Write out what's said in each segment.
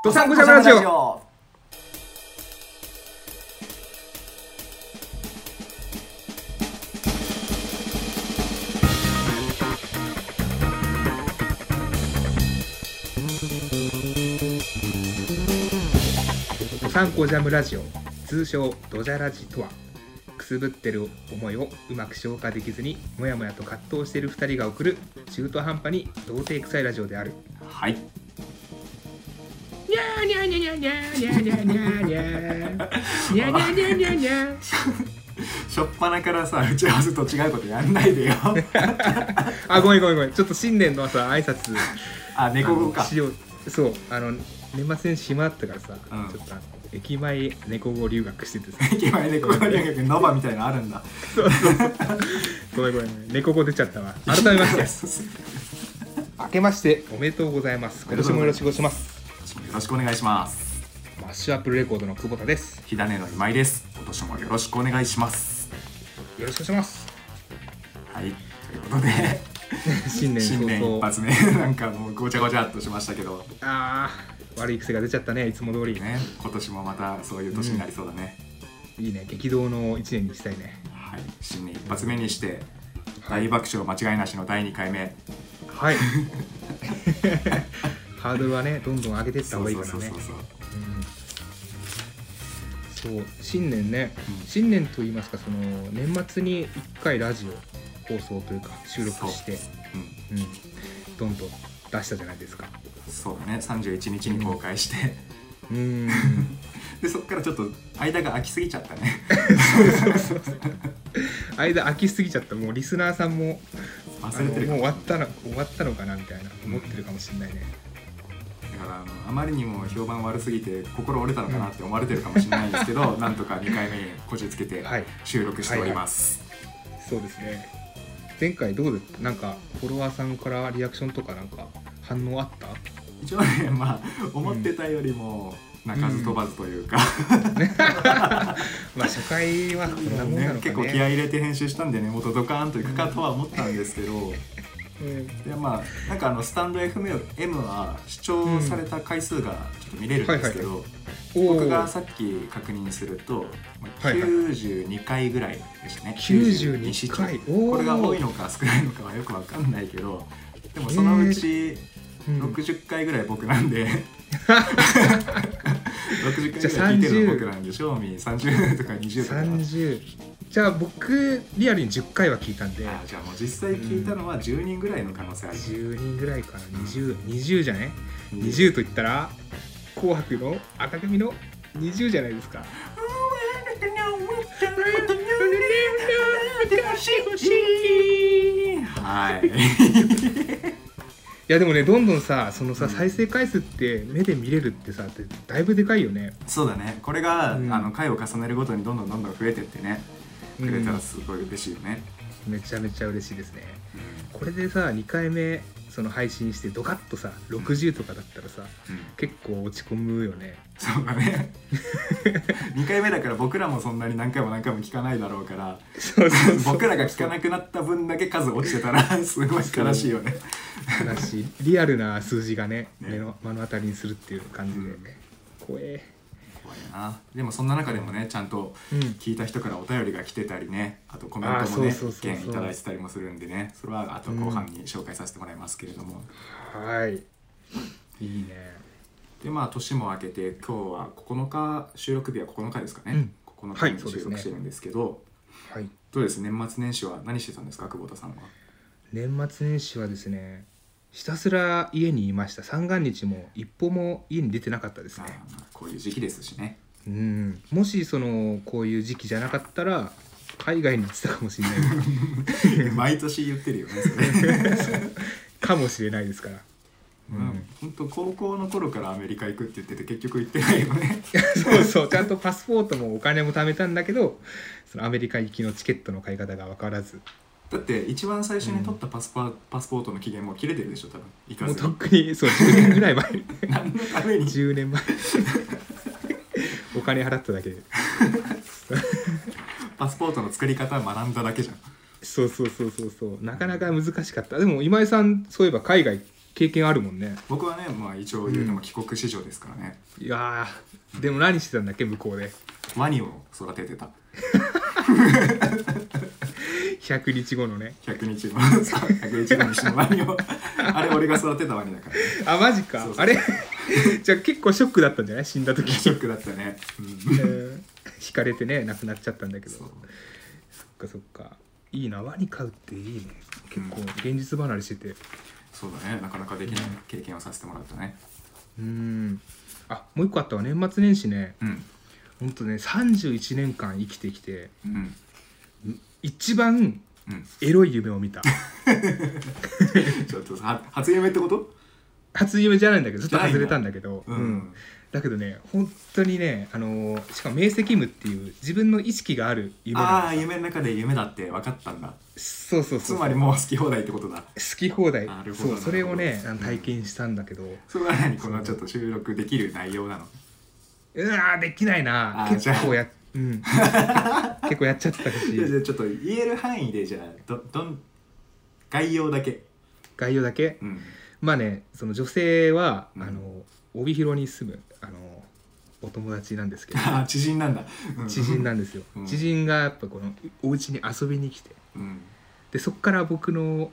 ドサンコジャムラジオ。ドサンコジャムラジオ。通称ドジャラジとはくすぶってる思いをうまく消化できずにもやもやと葛藤している2人が送る中途半端に童貞臭いラジオである。はいにゃにゃにゃにゃにゃにゃにゃにゃにゃにゃにゃにゃにゃにゃしょっぱなからさ打ち合わせと違うことやんないでよあごめんごめんごめんちょっと新年のさ挨拶あ猫語かしようそうあの年末年始暇だったからさ、うんちょっと駅前猫語留学しててさ駅前猫語留学ノバみたいなあるんだそうそうそうごめんごめん猫語出ちゃったわ改めまして明けましておめでとうございます今年もよろしくお願いしますよろしくお願いします。マッシュアップルレコードの久保田です。火種の今井です。今年もよろしくお願いします。よろしくお願いします。はい。ということで 新年新年一発目なんかもうごちゃごちゃっとしましたけど。あー悪い癖が出ちゃったねいつも通り、ね今年もまたそういう年になりそうだね、いいね激動の一年にしたいね。はい。新年一発目にしてはい大爆笑間違いなしの第2回目。はい ハードルはねどんどん上げていった方がいいからね。そう新年ね、うん。新年と言いますかその年末に1回ラジオ放送というか収録して。う。ん。うん、どんどん出したじゃないですか。そうだね31日に公開して、うん。でそっからちょっと間が空きすぎちゃったね。間空きすぎちゃった。もうリスナーさんもあ忘れてるのもう終わったの終わったのかなみたいな。思ってるかもしれないね、だからあのあまりにも評判悪すぎて心折れたのかなって思われてるかもしれないんですけど、なんとか2回目にこじつけてはい。収録しております、そうですね。前回どうでなんかフォロワーさんからリアクションとかなんか反応あった？一応ねまあ思ってたよりも鳴かず飛ばずというか、まあ初回はこんなもんなのかね。結構気合い入れて編集したんでねもっとドカーンといくかとは思ったんですけど、うんでまあなんかあのスタンド FM は視聴された回数がちょっと見れるんですけど、僕がさっき確認すると、まあはいはい。92回ぐらいでしたね。92視聴回。おー。これが多いのか少ないのかはよくわかんないけど でもそのうちうん。60回ぐらい僕なんで、60回ぐらい聞いてるの僕なんで正味30とか20とか。30じゃあ僕リアルに10回は聞いたんであじゃあもう実際聞いたのは10人ぐらいの可能性ある、10人ぐらいかな。2020 20じゃねうん。20と言ったら「紅白」の赤組の20じゃないですか。はい。いやでもねどんどんさそのさ、うん。再生回数って目で見れるってさってだいぶでかいよね。そうだね。これが、うん。あの回を重ねるごとにどんどんどんどん増えてってねくれたうんらすごい嬉しいよね、めちゃめちゃ嬉しいですね。これでさ2回目その配信してドカッとさ60とかだったらさうん。結構落ち込むよね。そうだね。2回目だから僕らもそんなに何回も何回も聞かないだろうからそうそうそう。僕らが聞かなくなった分だけ数落ちてたら すごい悲しいよね。だしリアルな数字がねね。目の目の当たりにするっていう感じで、うん。怖え怖いな。でもそんな中でもねちゃんとうん。聞いた人からお便りが来てたりね。あとコメントもね意見いただいてたりもするんでね。それはあと後半に紹介させてもらいますけれども、はい。いいね。でまあ年も明けて今日は9日収録日は9日ですかね、うん。9日に収録してるんですけど、はい。どうです？年末年始は何してたんですか？久保田さんは。年末年始はですねひたすら家にいました。三が日も一歩も家に出てなかったですあねーこういう時期ですしね。うん。もしそのこういう時期じゃなかったら海外に行ってたかもしれない。毎年言ってるよねそれ。かもしれないですから。うん、本当高校の頃からアメリカ行くって言ってて結局行ってないよね。そうそう。ちゃんとパスポートもお金も貯めたんだけどそのアメリカ行きのチケットの買い方が分からずだって一番最初に取ったパスパ,、パスポートの期限もう切れてるでしょ多分。行かもうずとっくにそう10年ぐらい前。に何のために？10年前。お金払っただけ。でパスポートの作り方学んだだけじゃん。そうそうそうそうそう。なかなか難しかった。でも今井さんそういえば海外経験あるもんね。僕はねまあ一応言うても帰国子女ですからね、いやー。でも何してたんだっけ向こうで。ワニを育ててた 100日後のね。100日後。100日後に死ぬワニを。あれ俺が育てたワニだからね。あマジか。あれ？じゃあ結構ショックだったんじゃない？死んだ時。ショックだったね、うん。うん。引かれてね亡くなっちゃったんだけど。そっかそっか。いいなワニ飼うっていいね。結構現実離れしてて。そうだね。なかなかできない経験をさせてもらったね。うん。あもう一個あったわ。年末年始ね。うんほんとね31年間生きてきてうん。一番うん。エロい夢を見た。ちょっとは初夢ってこと？初夢じゃないんだけどちょっと外れたんだけど。うん、うん。だけどね本当にねあのーしかも明晰夢っていう自分の意識がある夢あなのあ夢の中で夢だって分かったんだ。そうそうそうつまりもう好き放題ってことだ。好き放題。なるほどそうそれをねなるほど。あの体験したんだけど、それは何？このちょっと収録できる内容なの？うわーできないな。あー結構やうん。結構やっちゃったし。じゃあじゃあちょっと言える範囲でじゃあどどん概要だけ。概要だけ？うん。まあねその女性は、うん。あの帯広に住むあのお友達なんですけど。あ 知人なんだ、うん。知人なんですよ、うん。知人がやっぱこのお家に遊びに来て。うん。でそっから僕の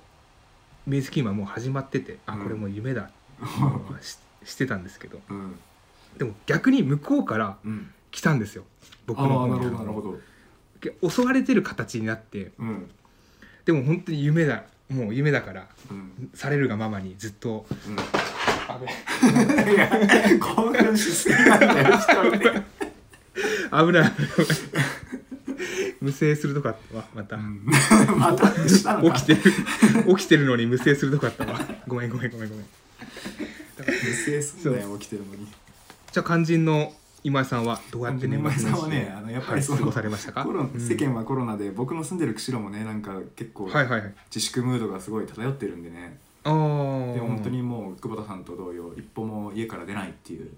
明晰夢はもう始まってて、あうん。これもう夢だ。ししてたんですけど。うんでも逆に向こうからうん。来たんですよ。僕あの方に。あなるほどなるほど。襲われてる形になって。うん。でも本当に夢だ。もう夢だからうん。されるがままにずっと。うん。興奮しすぎなんだよ一人で、危ない無声するとこあったわまた、うん、またしたのか。起きてる。起きてるのに無声するとこあった。わごめんごめんごめんごめん。無声すんだよ起きてるのにじゃあ肝心の今井さんはどうやって年末年始ねあのやっぱり過ごされましたか？世間はコロナで僕の住んでる釧路もねなんか結構はいはいはい。自粛ムードがすごい漂ってるんでね。で本当にもう久保田さんと同様一歩も家から出ないっていう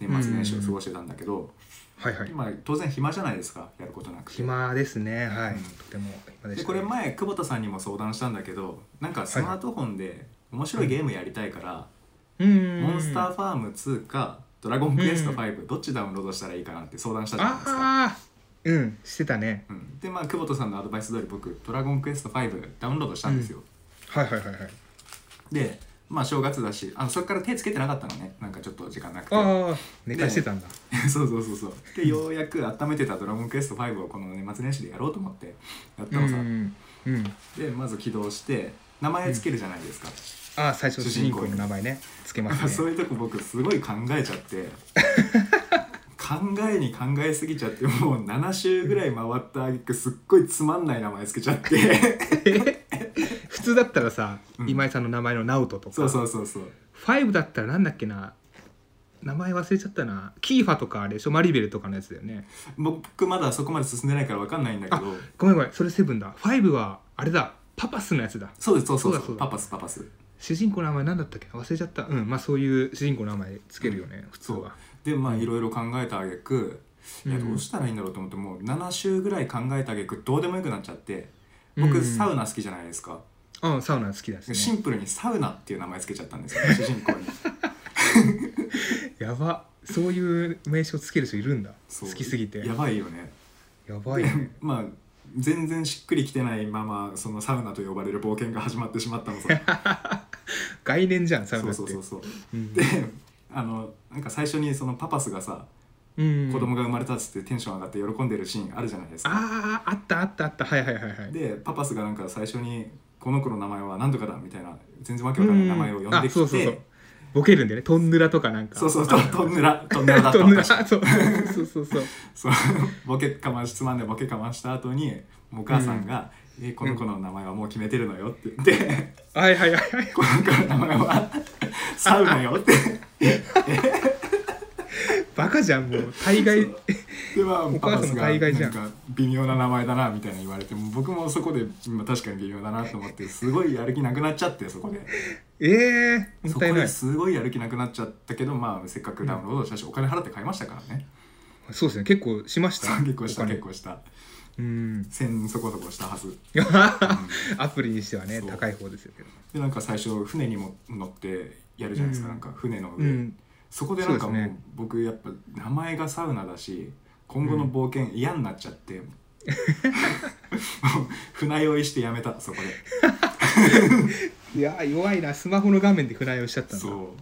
年末年始を過ごしてたんだけど、はいはい。今当然暇じゃないですか？やることなくて。暇ですね。はい、うん。とても暇でした、でこれ前久保田さんにも相談したんだけどなんかスマートフォンで面白いゲームやりたいから「うん。モンスターファーム2」か「ドラゴンクエスト5」どっちダウンロードしたらいいかなって相談したじゃないですか。うんしてたね。うん、でまあ久保田さんのアドバイス通り僕「ドラゴンクエスト5」ダウンロードしたんですよ。はいはいはいはい。でまあ正月だしあのそれから手つけてなかったのね。なんかちょっと時間なくて。ああ寝かしてたんだ。そうそうそうそう。でようやく温めてた「ドラゴンクエスト5」をこの年末年始でやろうと思ってやったのさ、うんうん。でまず起動して名前つけるじゃないですか、ああ最初主人公の名前ね。つけますね。そういうとこ僕すごい考えちゃって。考えに考えすぎちゃってもう7周ぐらい回った挙句すっごいつまんない名前つけちゃって。普通だったらさ、うん。今井さんの名前の直人とか。そうそうそうそう。5だったらなんだっけな。名前忘れちゃったな。キーファとかあれでしょ？マリベルとかのやつだよね。僕まだそこまで進んでないから分かんないんだけど。ごめんごめん。それセブンだ。5はあれだ。パパスのやつだ。そうですそうそうそう。パパスパパス主人公の名前なんだったっけ？な忘れちゃった。うんまあそういう主人公の名前つけるよね、普通はでまあいろいろ考えた挙句いやうん。どうしたらいいんだろうと思ってもう7週ぐらい考えた挙句どうでもよくなっちゃって僕うん。サウナ好きじゃないですか。うん。サウナ好きだしね。シンプルにサウナっていう名前つけちゃったんですよ 主人公に。やば。そういう名称つける人いるんだ。そう。好きすぎて。やばいよね。やばいねまあ全然しっくりきてないままそのサウナと呼ばれる冒険が始まってしまったのさ。概念じゃんサウナって。そうそうそうそう。うん。であのなんか最初にそのパパスがさうん。子供が生まれたっつってテンション上がって喜んでるシーンあるじゃないですか。あああったあったあった。はいはいはいはい。でパパスがなんか最初にこの子の名前は何とかだみたいな全然わけわかんない名前を呼んであきそうそうそう。てボケるんでね。トンヌラとかなんか。そうそうそう。トンヌラ。トンヌラだったトンヌラ。私そうそうそうそう。そう。ボケかましつまんでボケかました後にお母さんが「えこの子の名前はもう決めてるのよ」って言って。はいはいはいはい「この子の名前はサウナよ」って バカじゃんもう大概。でまあお母さんの大概じゃん。なんか微妙な名前だなみたいな言われても僕もそこで今確かに微妙だなと思ってすごいやる気なくなっちゃってそこで。ええもそこったいない。ですごいやる気なくなっちゃったけどまあせっかくダウンロードしたしお金払って買いましたからね。そうですね。結構しました。結構した結構した。うん。1000そこそこしたはず、う んアプリにしてはね高い方ですよけど。でなんか最初船にも乗ってやるじゃないですか、うん。なんか船の上、うんそこでなんかもうね僕やっぱ名前がサウナだし今後の冒険嫌になっちゃって、も う船酔いしてやめたそこで。いや弱いな。スマホの画面で船酔いしちゃったんだ。そ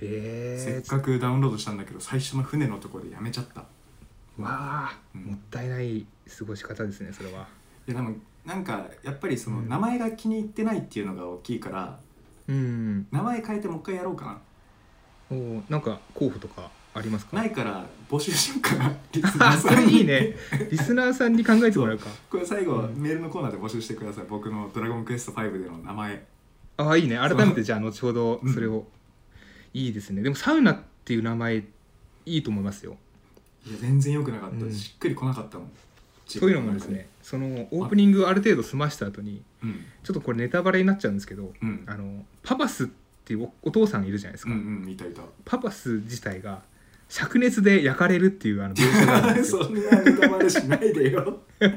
う、へえ。せっかくダウンロードしたんだけど最初の船のところでやめちゃった。わあ、うん。もったいない過ごし方ですねそれは。ででもなんかやっぱりそのうん。名前が気に入ってないっていうのが大きいから、うん。名前変えてもう一回やろうかなおーなんか候補とかありますか？ないから募集しようかなリスナーさんに。れいいね。リスナーさんに考えてもらうか。これ最後、うんメールのコーナーで募集してください。僕の「ドラゴンクエスト5」での名前。ああいいね。改めてじゃあ後ほどそれを、いいですね。でもサウナっていう名前いいと思いますよ。いや全然良くなかった、うん。しっくりこなかったもん。そういうのもですね。そのオープニングある程度済ました後にうん。ちょっとこれネタバレになっちゃうんですけどうん。あのパパスっていうおお父さんいるじゃないですか、うんうんいたいた。パパス自体が灼熱で焼かれるっていうあの 描写があるんですよ。そんなネタバレしないでよ。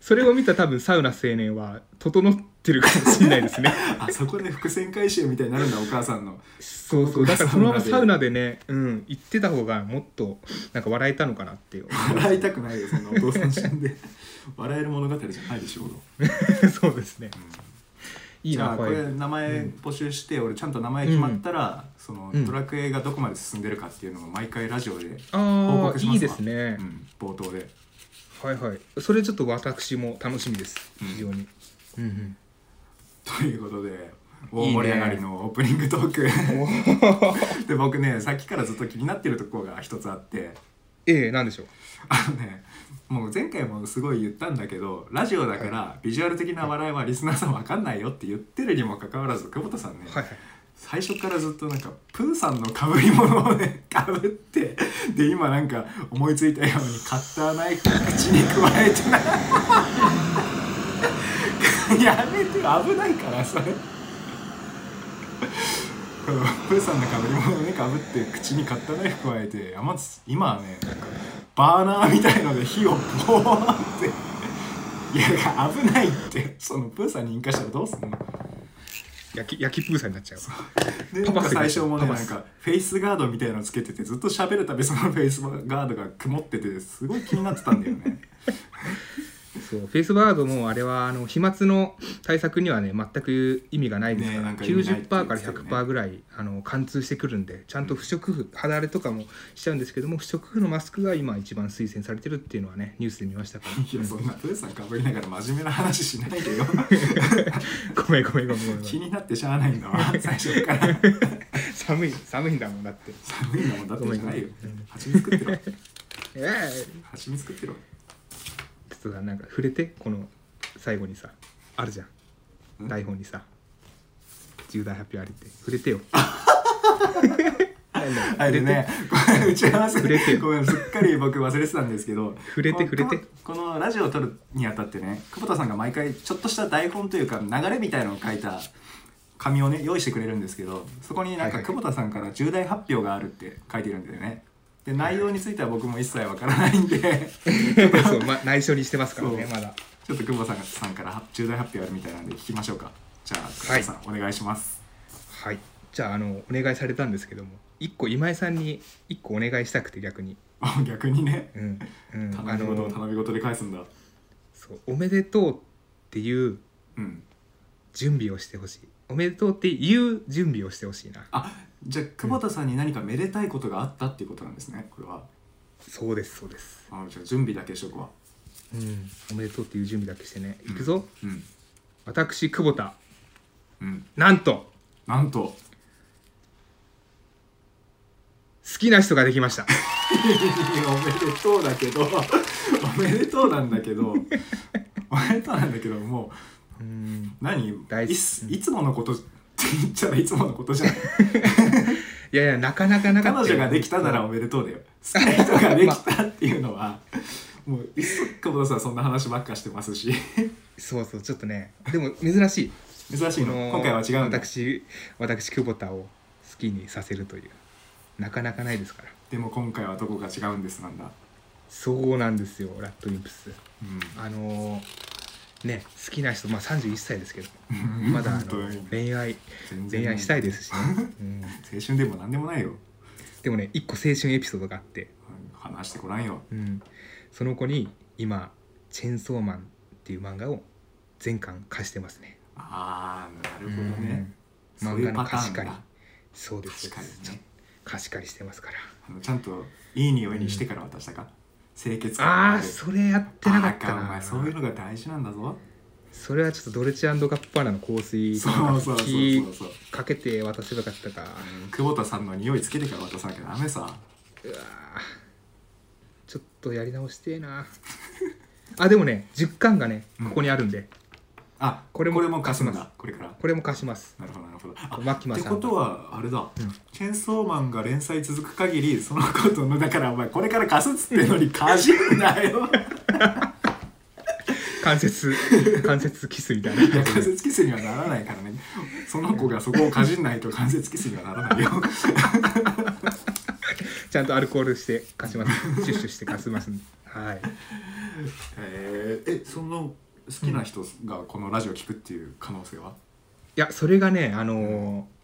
それを見た多分サウナ青年は整ってるかもしれないですね。あそこで伏線回収みたいになるんだお母さんの。そうそう。だからそのままサウナでねうん行ってた方がもっとなんか笑えたのかなって笑いたくないよそんなお父さん死んで。笑える物語じゃないでしょう、そうですねいいじゃあこれ。れ名前募集して、俺ちゃんと名前決まったら、そのうんドラクエがどこまで進んでるかっていうのを毎回ラジオで、報告しますわ。いいですね。う、ん、冒頭で。はいはい。それちょっと私も楽しみです。うん。非常に、うんうん。ということで大盛り上がりのオープニングトーク。で僕ねさっきからずっと気になってるところが一つあって。ええなんでしょう？あのねもう前回もすごい言ったんだけどラジオだからビジュアル的な笑いはリスナーさん分かんないよって言ってるにもかかわらず久保田さんね、はいはい。最初からずっとなんかプーさんのかぶり物をね かぶってで今なんか思いついたようにカッターナイフを口に加えてな。やめて危ないからそれプーさんのかぶり物をねかぶって口にカッターナイフ加えて山津今はねなんかバーナーみたいので火をボーンって。いや危ないって。そのプーさんに引火したらどうすんの？焼き焼きプーさんになっちゃう。でなんか最初もねなんかフェイスガードみたいなのつけててずっと喋るたびそのフェイスガードが曇っててすごい気になってたんだよねそうフェイスバードもあれはあの飛沫の対策にはね全く意味がないですから、ねか意味ないって90%から言ってたよね100%ぐらいあの貫通してくるんでちゃんと不織布肌荒れとかもしちゃうんですけども不織布のマスクが今一番推薦されてるっていうのはねニュースで見ましたから。いやそんなプーさんかぶりながら真面目な話しないでよ。ごめんごめんごめんごめん。ごめん気になってしゃあないんだわ最初から。寒い寒いんだもんだって。寒いんだもんだってじゃないよ。蜂蜜食ってろ。ええ蜂蜜食ってろさなんか触れてこの最後にさあるじゃんん台本にさ重大発表ありって触れてよあれねこれ打ち合わせ触れてごめんすっかり僕忘れてたんですけど触れて触れてこのラジオを撮るにあたってね久保田さんが毎回ちょっとした台本というか流れみたいのを書いた紙をね用意してくれるんですけどそこになんか久保田さんから重大発表があるって書いてるんだよねで内容については僕も一切わからないんで。そう、ま、内緒にしてますからねまだ。ちょっと久保田さんから重大発表あるみたいなんで聞きましょうか。じゃあ久保田さん、お願いします。はい。じゃああのお願いされたんですけども一個今井さんに一個お願いしたくて逆に。あ逆にね。うんうん。あ頼み事をの頼み事で返すんだ。そうおめでとうっていううん。準備をしてほしい。おめでとうっていう準備をしてほしいな。あじゃあ久保田さんに何かめでたいことがあったっていうことなんですねこれは。そうですそうです。あじゃあ準備だけしとくわうん。おめでとうっていう準備だけしてね。いくぞ、うん。私久保田。うん。なんと。なんと。好きな人ができました。おめでとうだけど。おめでとうなんだけど。おめでとうなんだけどもう。うん。何？大好き。いついつものこと言ったらいつものことじゃない いやいやなかなかなかったよ。彼女ができたならおめでとうだよ。好きな人ができたっていうのはもういっそ久保田さんそんな話ばっかしてますし。そうそうちょっとねでも珍しい。珍しいの。今回は違うんだ。私私久保田を好きにさせるという。なかなかないですから。でも今回はどこか違うんですなんだ。そうなんですよラッドウィンプス。うん。あのーね好きな人まあ31歳ですけど。うん。まだ恋愛恋愛したいですしね、うん、青春でも何でもないよ。でもね一個青春エピソードがあって、話してごらんよ。うん、その子に今「チェンソーマン」っていう漫画を全巻貸してますね。ああなるほどね、うん。漫画の貸し借り。だそうです。確かにね。貸し借りしてますから。ちゃんといい匂いにしてから渡したか、清潔感ああそれやってなかったな。お前そういうのが大事なんだぞ。それはちょっとドルチアンドガッパーナの香水かけて渡せばよかったか。うん久保田さんの匂いつけてから渡さなきゃダメさ。うわー。ちょっとやり直してえな。あでもね10巻がねここにあるんで、あこれもこれも貸すん貸しまだこれから。これも貸します。なるほどなるほど。あマキマさんってことはあれだ、うん。チェンソーマンが連載続く限りそのことのだからお前これから貸すっつってんのにかじるなよ。関節関節キスみたいな関節キスにはならないからね。その子がそこをかじんないと関節キスにはならないよ。ちゃんとアルコールして貸します。シュッシュして貸しますんで。はい。えー。えその好きな人がこのラジオ聞くっていう可能性は、いやそれがねあのー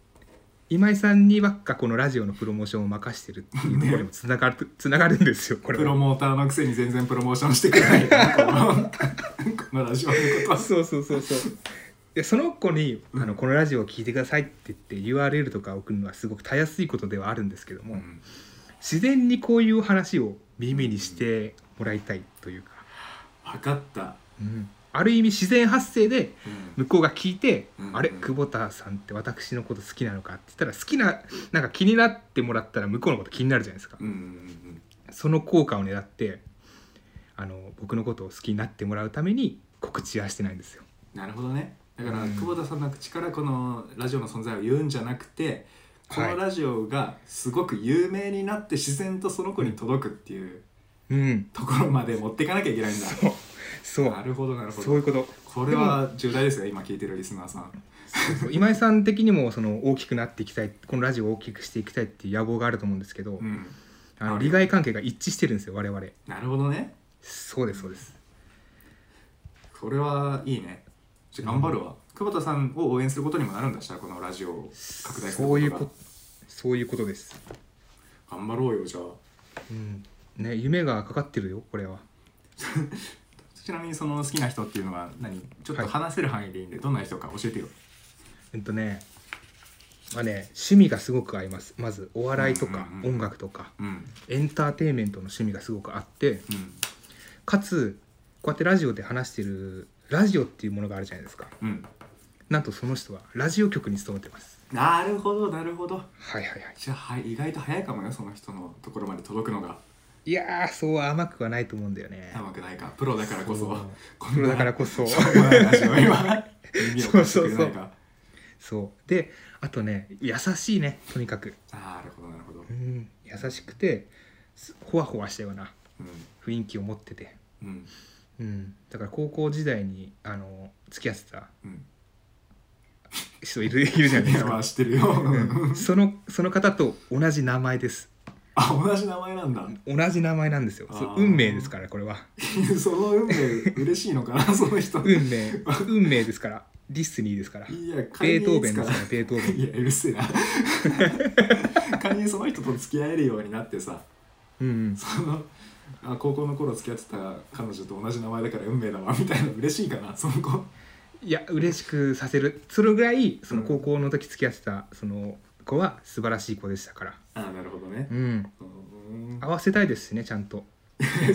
今井さんにばっかこのラジオのプロモーションを任してるっていうところにもつながる、つながるんですよこれプロはモーターのくせに全然プロモーションしてくれない。このラジオのことは。そうそうそうそう。でその子にあの「このラジオを聞いてください」って言って URL とか送るのはすごくたやすいことではあるんですけども、うん。自然にこういう話を耳にしてもらいたいというか、分かった、うんある意味自然発生でうん。向こうが聞いて「うん。あれ久保田さんって私のこと好きなのか?」って言ったら好きななんか気になってもらったら向こうのこと気になるじゃないですか、うんうんうんその効果を狙ってあの僕のことを好きになってもらうために告知はしてないんですよ。なるほどね。だから、うん。久保田さんの口からこのラジオの存在を言うんじゃなくてこのラジオがすごく有名になって自然とその子に届くっていううん。ところまで持っていかなきゃいけないんだ。そうそう。なるほどなるほど。そういうこと。これは重大ですよ今聞いてるリスナーさん。今井さん的にもその大きくなっていきたいこのラジオを大きくしていきたいっていう野望があると思うんですけど、うん。あの利害関係が一致してるんですよ我々。なるほどね。そうですそうです。これはいいね。じゃあ頑張るわ、久保田さんを応援することにもなるんだしたらこのラジオを。拡大することが。そういうことそういうことです、頑張ろうよじゃあ。うん。ね、夢がかかってるよこれは ちなみにその好きな人っていうのは何？ちょっとはい。話せる範囲でいいんで、どんな人か教えてよ。えっとねまあね趣味がすごく合います。まずお笑いとかうんうんうん音楽とか。うん。エンターテインメントの趣味がすごくあってうん。かつこうやってラジオで話してるラジオっていうものがあるじゃないですか。うん。なんとその人はラジオ局に勤めてます。なるほどなるほど。はいはいはい。じゃあ、はい、意外と早いかもよその人のところまで届くのがいやーそう甘くはないと思うんだよね。甘くないか。プロだからこそ。プロだからこそ。しょうもない話を今 耳を貸してくれないか。そうであとね優しいねとにかく。なるほどなるほど。うん。優しくてすほわほわしたようなうん。雰囲気を持ってて、うん。うん、だから高校時代にあの付き合ってたうん。人いるいるじゃないいですか。知ってるよ。うん。そのその方と同じ名前ですあ同じ名前なんだ。同じ名前なんですよ。そ運命ですからこれは。その運命嬉しいのかな その人。運命。運命ですから。ディスニーですから。いやベートーベンですかから。ベートーベン。いやうるせえな。仮にその人と付き合えるようになってさ。うんうん。そのあ高校の頃付き合ってた彼女と同じ名前だから運命だわみたいな嬉しいかなその子。いや嬉しくさせる。それぐらいそのうん。高校の時付き合ってたその子は素晴らしい子でしたから。あなるほどね。うん。うん。合わせたいですしねちゃんと。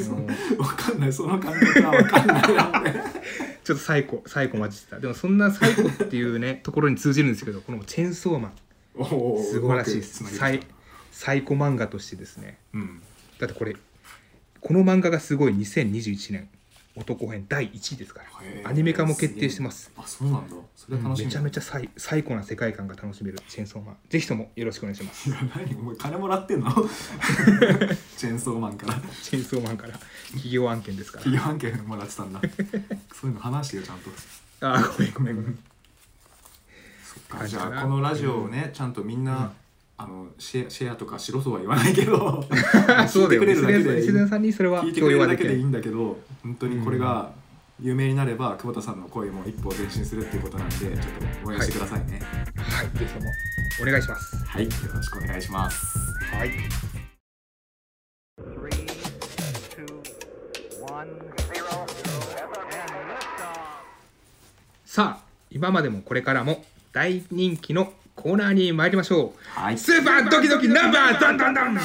そあのわかんない。その感覚はわかんないな。俺 ちょっとサイコサイコ混じってた。でもそんなサイコっていうね ところに通じるんですけどこのチェーンソーマン。素晴らしいです。サイサイコ漫画としてですね。うん。だってこれこの漫画がすごい。2021年男編第1位ですから。アニメ化も決定してます。あそうなんだ。それは楽しみめちゃめちゃサイ最高な世界観が楽しめるチェーンソーマン。ぜひともよろしくお願いします。何？お前金もらってんの？チェーンソーマンから。チェーンソーマンから。企業案件ですから。企業案件もらってたんだ。そういうの話してよちゃんと。あーごめんごめんごめん。じゃあこのラジオをねちゃんとみんなあのシェアシェアとかしろとは言わないけど 聞いてくれるだけでリスナーさんにそれは聞いてくれるるだけでいいんだけど本当にこれが有名になれば久保田さんの声も一歩前進するっていうことなんでちょっと応援してくださいね。はい。ぜひともお願いします。はい、よろしくお願いします。はい.さあ今までもこれからも大人気のコーナーに参りましょう。はい。スーパードキドキナンバードンドンドン。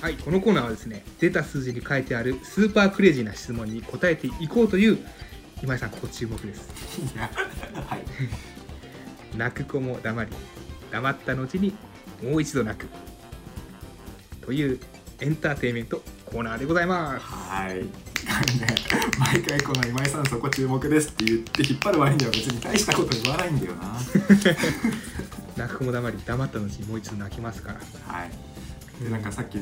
はいこのコーナーはですね出た数字に書いてあるスーパークレイジーな質問に答えていこうという今井さんご注目です。はい。泣く子も黙り黙った後にもう一度泣く。というエンターテインメントコーナーでございます。はい。ね 毎回この今井さんそこ注目ですって言って引っ張る割には別に大したこと言わないんだよな。泣く子も黙り黙った後にもう一度泣きますから。はい。でなんかさっき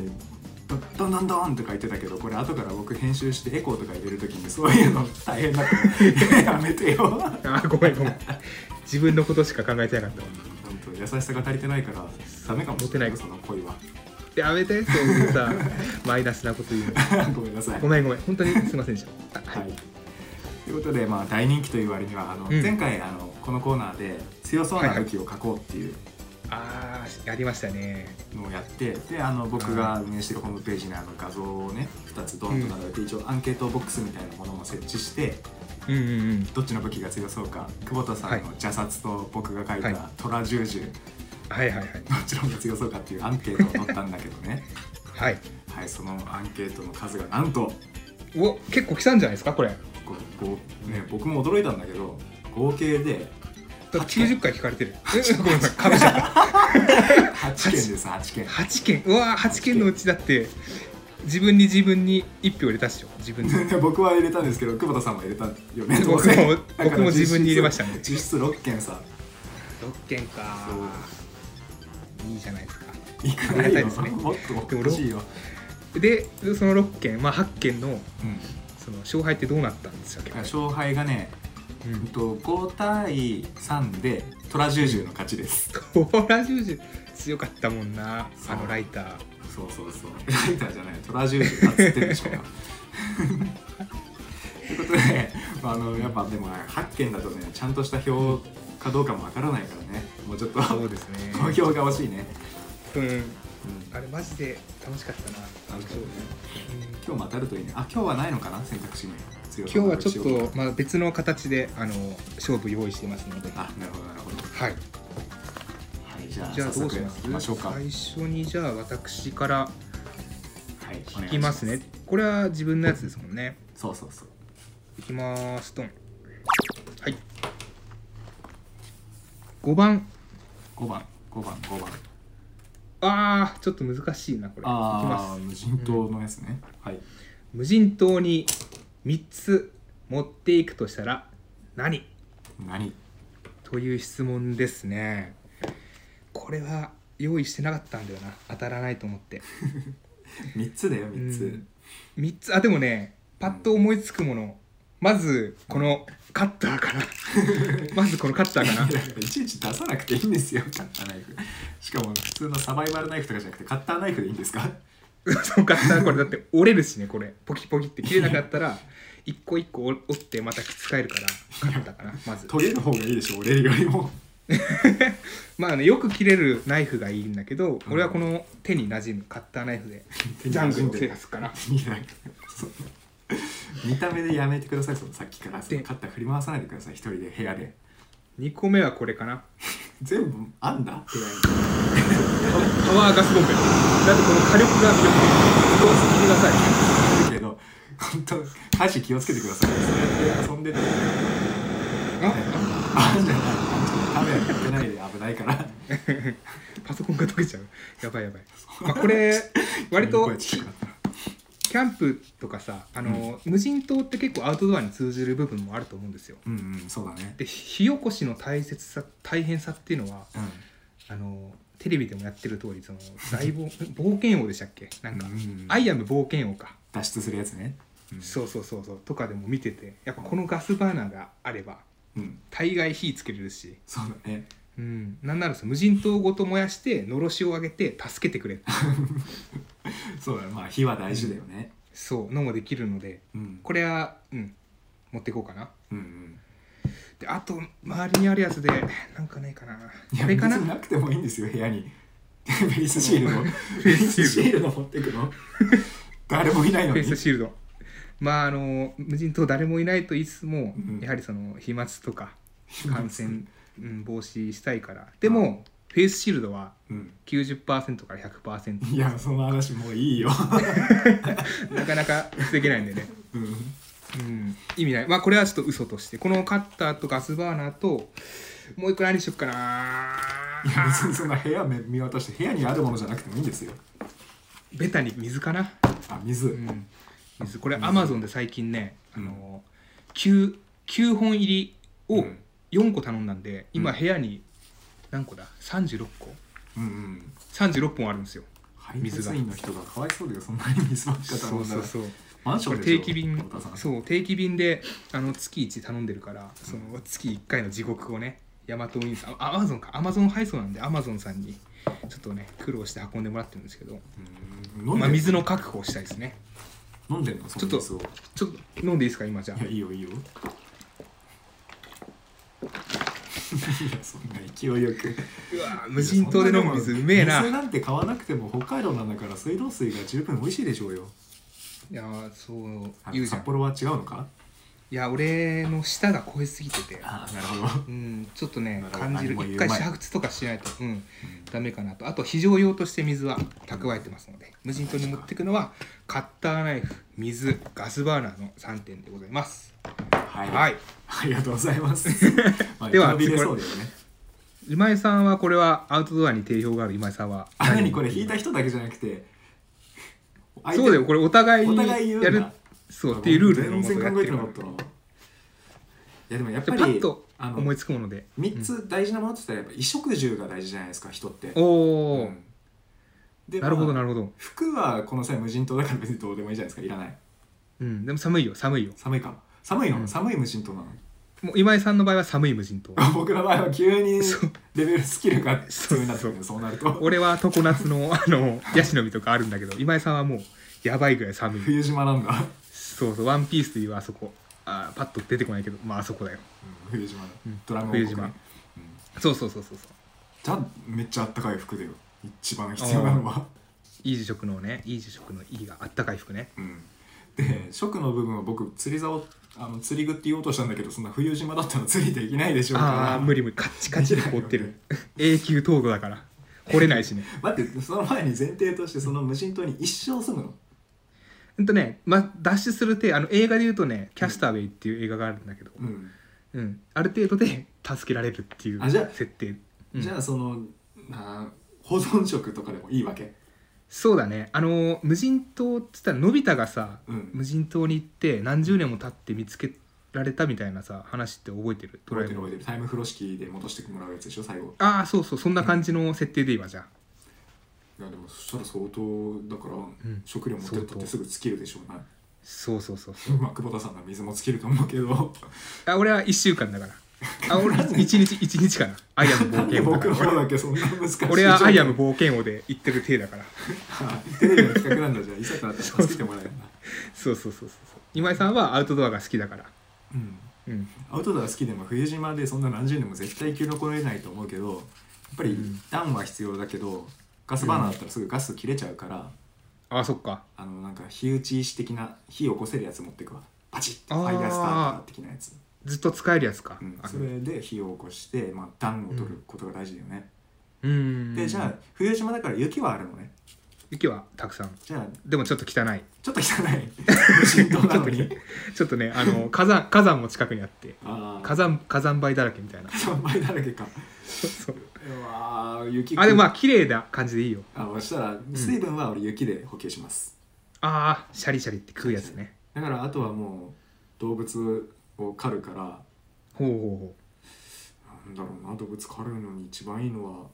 ドドンドンドンとか言ってたけどこれ後から僕編集してエコーとか入れるときにそういうの大変だから。やめてよ。あごめんごめん。自分のことしか考えてなかった。わ本当。優しさが足りてないからダメかもしれない。その恋はやめてそういうさ マイナスなこと言うの。ごめんなさい。ごめんごめん本当にすいませんでした。ははい。い、ということで、まあ、大人気という割にはあの、うん。前回あのこのコーナーで強そうな武器を書こうっていうああやりましたね。のをやって、であの僕が運営してるホームページにあの画像をね2つドンと並べて、一応アンケートボックスみたいなものも設置してうんうんうん。どっちの武器が強そうか久保田さんの邪殺と僕が書いはい。た虎十字、はいはいはいどっちの方が強そうかっていうアンケートを取ったんだけどね。はい。はいそのアンケートの数がなんとお結構来たんじゃないですかこれ。こうこう、ね、僕も驚いたんだけど合計でだって90回聞かれてる。えごめんごめんかぶしちゃった8件です8件。8件。うわ8件のうちだって自分に自分に1票入れたっしょ。自分で 僕は入れたんですけど久保田さんも入れたよね。僕も僕も自分に入れましたね。実質6件さ。6件かいいじゃないですか。いかあないよ。ですね。もっと欲しいよ、でその6件まあ8件のうん。その勝敗ってどうなったんでしたっけ、勝敗がね、ううんん、と5対3で虎十十の勝ちです。コーラ十字強かったもんなあのライター。そうそうそう。ライターじゃない虎十十勝ってるでしょ。ということで、まあ、あのやっぱでも8件だとねちゃんとした票かどうかもわからないからね。もうちょっとそうですね。投票が欲しいね、うん。うん。あれマジで楽しかったな。楽しかったね。うん。今日も当たるといいね。あ今日はないのかな？選択肢に強今日はちょっと、まあ、別の形であの勝負用意してますので。あなるほどなるほど。はい。はいじゃあじゃあどうします？最初にじゃあ私からはいお願いきますね。これは自分のやつですもんね。そうそうそう。いきます。とんはい5番。5番。5番。5番。あーちょっと難しいなこれ。いきあます。あ無人島のやつね、はい。無人島に3つ持っていくとしたら何？何？という質問ですね。これは用意してなかったんだよな。当たらないと思って。3つだよ3つ、うん。3つ。あでもねパッと思いつくもの。まずこのカッターかな。まずこのカッターかな。いちいち出さなくていいんですよ。カッターナイフ。しかも普通のサバイバルナイフとかじゃなくてカッターナイフでいいんですか？そうカッターこれだって折れるしねこれ。ポキポキって。切れなかったら一個一個折ってまた使えるからカッターかなまず。研げる方がいいでしょ折れるよりも。まあねよく切れるナイフがいいんだけど、俺はこの手に馴染むカッターナイフで ジャングル制圧かないやそう 見た目でやめてください。そのさっきから。そのでカッター振り回さないでください。一人で部屋で。2個目はこれかな。全部あんだ？部屋にパワーガスボンベ。だってこの火力が魅力的どうぞ聞いてください。だけど本当箸気をつけてください。そうやって遊んでて。あ？あんじゃない。カメラやってないで危ないから。パソコンが溶けちゃう。やばいやばい、まあ、これ割と声ちっちゃくなったキャンプとかさあの、無人島って結構アウトドアに通じる部分もあると思うんですよ。うんうんそうだね。で火起こしの大切さ大変さっていうのはうん。あのテレビでもやってる通りその大冒 冒険王でしたっけ？なんか、うんうんうん。アイアム冒険王か。脱出するやつね。うん。そうそうそうそう。とかでも見ててやっぱこのガスバーナーがあればうん。大概火つけれるし、そうだねうん、なんならさ無人島ごと燃やしてのろしを上げて助けてくれ。そうだねまあ火は大事だよね。そう。のもできるので。うん。これはうん。持っていこうかな。うんうん。であと周りにあるやつでなんかないかな。いやあれかな？なくてもいいんですよ部屋に。フェイスシールド。フフェイスシールド持ってくの。誰もいないのにフェイスシールド。まああの無人島誰もいないと言いつつも、うん。やはりその飛沫とか感染、うん、防止したいから。でも、フェイスシールドはうん。90%から100%いやその話もういいよ。なかなか防げないんでね、うん。うん、意味ない。まあこれはちょっと嘘として。このカッターとガスバーナーともう一個何しよっかないや別にそんな部屋め見渡して部屋にあるものじゃなくてもいいんですよ。ベタに水かな、あ水、うん、水。これ水。アマゾンで最近ね、うん。あの 9, 9本入りをうん4個頼んだんで、今うん。部屋に何個だ？36個。うんうん。36本あるんですよ。配水が達員の人がかわいそうだよ。そんなに水ばっかそう頼んだら。そうそうマンション定期便。そう定期便であの月1頼んでるからその月1回の地獄をねヤマト運輸さんアマゾンか。アマゾン配送なんでアマゾンさんにちょっとね苦労して運んでもらってるんですけど、うん。飲んでまあ、水の確保をしたいですね。飲んでんの？その水を。ちょっと飲んでいいですか？今じゃあ。いやいいよいいよそんな勢いよく。うわ無人島で飲む水うめえな。水なんて買わなくても北海道なんだから水道水が十分美味しいでしょうよ。いやーそうあ言うじゃん。札幌は違うのか？いや俺の舌が超えすぎてて。あなるほど。うんちょっとね感じる。一回煮沸とかしないと。うん。ダメかなと。あと非常用として水は蓄えてますので。無人島に持っていくのはカッターナイフ水ガスバーナーの3点でございますはい、はい。ありがとうございます、まあ、では生き延びれ今井さんはこれはアウトドアに定評がある今井さんは。あ何これ？引いた人だけじゃなくて。そうだよこれお互いおにやるそうっていうルールの全然考えてなかるった。ないやでもやっパぱりッと思いつくもので。3つ大事なものって言ったらやっぱ衣食住が大事じゃないですか人って。おお、うん。でなるほどまあなるほど。服はこの際無人島だから別にどうでもいいじゃないですかいらない。うん。でも寒いよ寒いよ。寒いか寒いの、うん。寒い無人島なの？もう今井さんの場合は寒い無人島。僕の場合は急にレベルスキルが必要になってくるねそうなると。俺は常夏の あのヤシの実とかあるんだけど今井さんはもうやばいぐらい寒い。冬島なんだ、そうそうワンピースというあそこ。あーパッと出てこないけどまああそこだよ。うん冬島だ、うん。ドラム冬島。うん。そうそうそうそうそう。じゃあめっちゃあったかい服だよ。一番必要なのは、いい時食のねいい時食のいいがあったかい服ね。うん、で食の部分は僕釣り竿あの釣り具って言おうとしたんだけどそんな冬島だったら釣りできないでしょうから。ああー無理無理カッチカチで凍ってる。永久凍土だから。掘れないしね。待ってその前に前提としてその無人島に一生住むの？ほんとね、ま、脱出する手あの映画で言うとね「キャスターウェイ」っていう映画があるんだけど、うん、うん、ある程度で助けられるっていうあじゃあ設定、うん。じゃあそのな保存食とかでもいいわけ？そうだね。あの無人島っつったらのび太がさ、うん。無人島に行って何十年も経って見つけられたみたいなさ話って覚えてる？ド覚えてる覚えてる。タイム風呂式で戻してもらうやつでしょ最後。ああそうそう。そんな感じの設定でいいわじゃあ。いやでもそしたら相当だから、ん。食料持ってったってすぐ尽きるでしょうね。そうそうそうそう。まあ久保田さんの水も尽きると思うけど。あ俺は1週間だからあ俺1日1日かな。アイアム冒険王僕の方だけそんな難しい。俺はアイアム冒険王で行ってる体だから。テレビの企画なんだ。じゃあいざとなったら助けてもらえるな。そうそうそうそう。今井さんはアウトドアが好きだから。うん。うん。アウトドア好きでも無人島でそんな何十年も絶対生き残れないと思うけどやっぱりうん暖は必要だけどガスバーナーだったらすぐガス切れちゃうから、あそっか。あのなんか火打ち石的な火起こせるやつ持ってくわ。パチッファイヤースターター的なやつ、ずっと使えるやつか、うん、あそれで火を起こして、まあ、暖を取ることが大事だよね、うん。でじゃあ冬島だから雪はあるのね。雪はたくさん。じゃあでもちょっと汚い。ちょっと汚い。無人島なのに。ちょっとねあの火山火山も近くにあってあ火山火山灰だらけみたいな。山灰だらけか。そう。うわー雪あでもまあ綺麗な感じでいいよ。あそしたら水分は俺雪で補給します、ああシャリシャリって食うやつね。だからあとはもう動物を狩るからほうほうほなんだろうな動物狩るのに一番いいのは。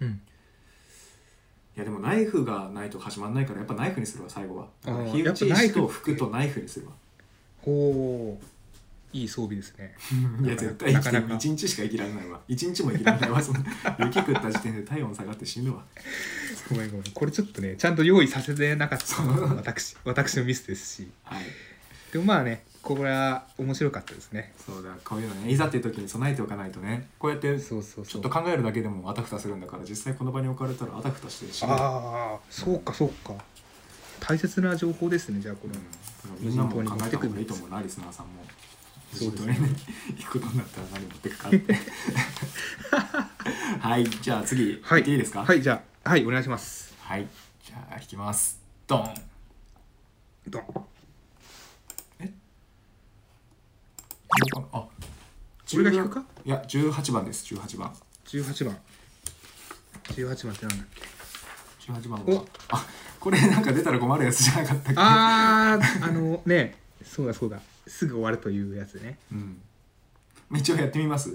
ううん。いやでもナイフがないと始まんないからやっぱナイフにするわ最後は。あー火打ちやっぱナイフ石と服とナイフにするわ。ほう。いい装備ですね。いや絶対生きてなかなか。1日しか生きられないわ。1日も生きられないわその 雪食った時点で体温下がって死ぬわ。ごめんごめん。これちょっとねちゃんと用意させてなかったのが私私のミスですし。はいでもまあねこれは面白かったですね。そうだこういうのねいざっていう時に備えておかないとね。こうやってちょっと考えるだけでもあたふたするんだから実際この場に置かれたらあたふたして死ぬわああそうかそうか。大切な情報ですねじゃあこれ、うん、みんなも考えた方がいいと思うなリスナーさんも。そうですね。ね行くことになったら何持ってくかって。はいじゃあ次、はいいいですか？はいじゃあはいお願いします。はいじゃあ引きます。ドン。ドンあ俺が引くか？いや18番です18番。18番。18番ってなんだっけ？18番お。はあこれなんか出たら困るやつじゃなかったっけ？あーあのねそうだそうだ。すぐ終わるというやつね。うん。一応やってみます？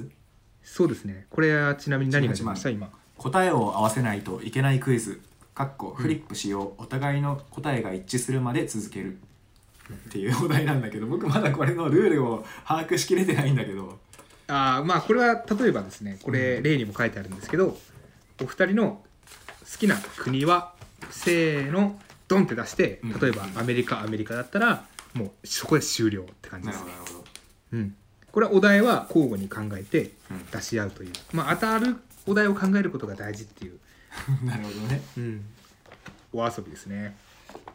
そうですね。これはちなみに何が出ました？18今。答えを合わせないといけないクイズ。かっこフリップしよう、お互いの答えが一致するまで続けるっていうお題なんだけど僕まだこれのルールを把握しきれてないんだけど。あーまあこれは例えばですねこれ例にも書いてあるんですけどお二人の好きな国はせーのドンって出してうん。例えばアメリカアメリカだったらもうそこで終了って感じなです。ねるほどなるほど。うん、これはお題は交互に考えてうん。出し合うという、まあ当たるお題を考えることが大事っていう、なるほどね。うん、お遊びですね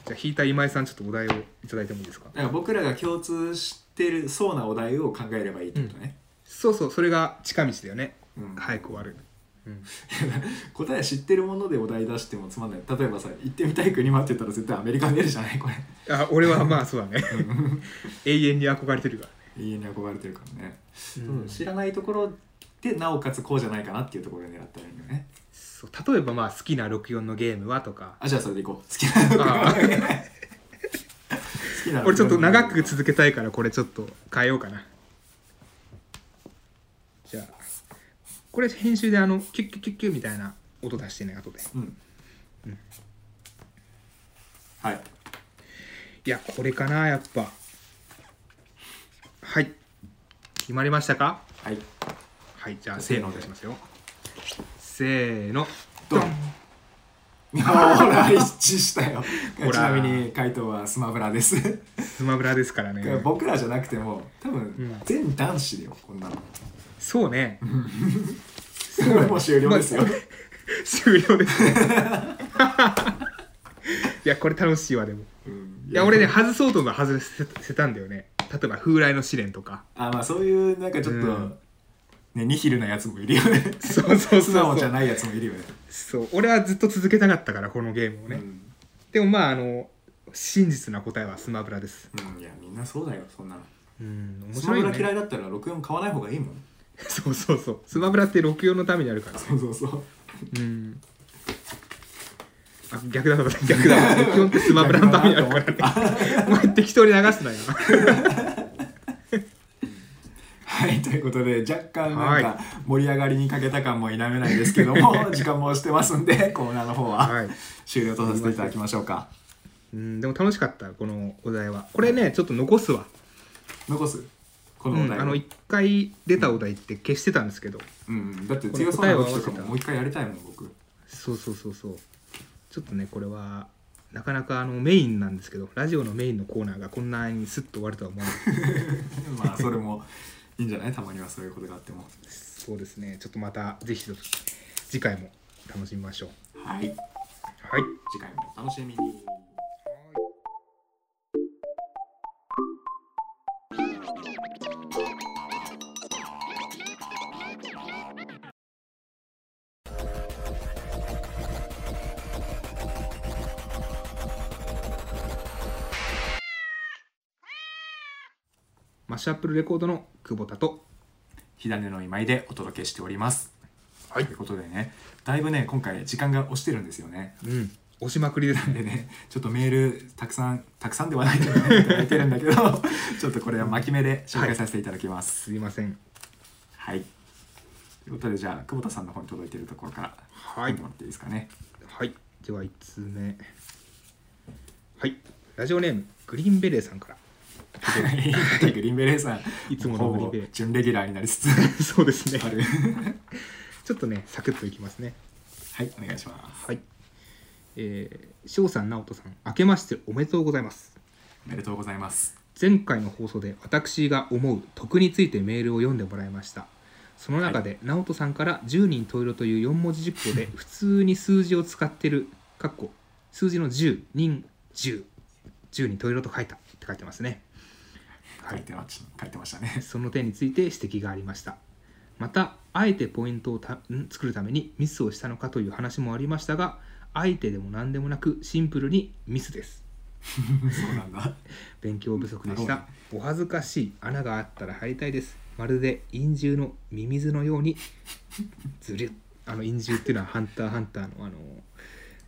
じゃあ引いた今井さんちょっとお題をいただいてもいいですか？だから僕らが共通してるそうなお題を考えればいいってことね、そうそうそれが近道だよね。うん。早く終わる、うん、答え知ってるものでお題出してもつまんない。例えばさ行ってみたい国はって言ったら絶対アメリカ出るじゃない？これ。あ俺はまあ そうだね。永遠に憧れてるから永遠に憧れてるからね、うん。うん知らないところでなおかつこうじゃないかなっていうところで狙ったらいいよねそう例えばまあ好きな64のゲームはとか。あじゃあそれでいこう。好きなあ好きな俺ちょっと長く続けたいからこれちょっと変えようかな。じゃあこれ編集であのキュッキュッキュッキュッみたいな音出してね後で。うん、はい。いやこれかなやっぱ。はい。決まりましたか？はい。はいじゃあせーの。でしますよせーの。ドン。ほら一致したよ。ほら。ちなみに回答はスマブラです。スマブラですからね。僕らじゃなくても多分ん。全男子だよこんなの。そうね。もう終了ですよ、終了ですねいやこれ楽しいわでも。うん。いや俺ね外そうとが外せたんだよね。例えば風来の試練とか。あまあそういうなんかちょっと、うんねニヒルなやつもいるよね。そうそうそう素直じゃないやつもいるよね。そう。俺はずっと続けたかったからこのゲームをね、うん。でもまああの真実な答えはスマブラです。うん、いやみんなそうだよそんなの。うん面スマブラ嫌いだったら64買わない方がいいもん。そうそうそう。スマブラって64のためにあるから。そうそうそう。うん。あ逆だ逆だ逆だ64ってスマブラのためにあるからね。お前適当に流すなよはいということで若干なんはか盛り上がりに欠けた感も否めないですけども 時間も押してますんでコーナーの方ははい。終了とさせていただきましょうか。うんでも楽しかったこのお題は。これねちょっと残すわ、残す。このお題を。うんあの1回出たお題って消してたんですけど。うん、だって強そうな動きとかももう一回やりたいもん僕。そうそうそうそう。ちょっとねこれはなかなかあのメインなんですけどラジオのメインのコーナーがこんなにスッと終わるとは思わなかったまあそれもいいんじゃない？たまにはそういうことがあっても。そうですね。ちょっとまたぜひ次回も楽しみましょう。はい。はい。次回もお楽しみにシュアップルレコードの久保田と火種の今井でお届けしております。はい。ということでねだいぶね今回時間が押してるんですよね。うん。押しまくりですね。でねちょっとメールたくさんたくさんではないけどねいただいてるんだけど ちょっとこれは巻き目で紹介させていただきます。すいません。はい、ということでじゃあ久保田さんの方に届いてるところからはい。読んでもらっていいですかね。はい。では1通目。はい。ラジオネームグリーンベレーさんからグリーンベレーさんいつものほぼ準レギュラーになりつつ そうですね。ちょっとねサクッといきますね。はい。お願いします。はい。えー、翔さん直人さん明けましておめでとうございます。おめでとうございます。前回の放送で私が思う徳についてメールを読んでもらいました。その中で、直人さんから10人十色という4文字熟語で 普通に数字を使ってるかっこ数字の10人10 10人十色と書いたって書いてますね書い。てまし書いてましたね。その点について指摘がありました。またあえてポイントをたん？作るためにミスをしたのかという話もありましたが相手でも何でもなくシンプルにミスです。そうなんだ。勉強不足でした。お恥ずかしい穴があったら入りたいです。まるで陰獣のミミズのようにずるっあの陰獣っていうのはハンターハンターのあの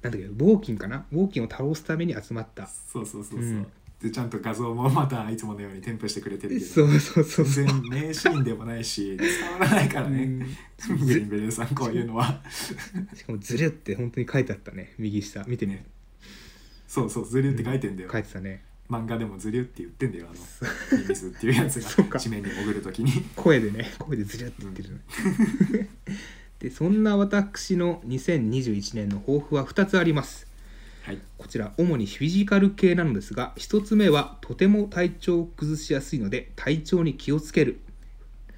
なんだっけウォーキンかな？ウォーキンを倒すために集まった。そうそうそうそう、うんでちゃんと画像もまたいつものように添付してくれてるけど。そうそうそう全然名シーンでもないし伝わらないからね、うん。グリーンベレーさんこういうのは。しかもずるって本当に書いてあったね。右下。見てみるそうそうズリュって書いてんだよ、書いてたね。漫画でもズリュって言ってんだよあのミミズっていうやつ そうか。が地面に潜るときに。声でね。声でずるって言ってる、でそんな私の2021年の抱負は2つありますはい。こちら主にフィジカル系なのですが1つ目はとても体調を崩しやすいので体調に気をつける。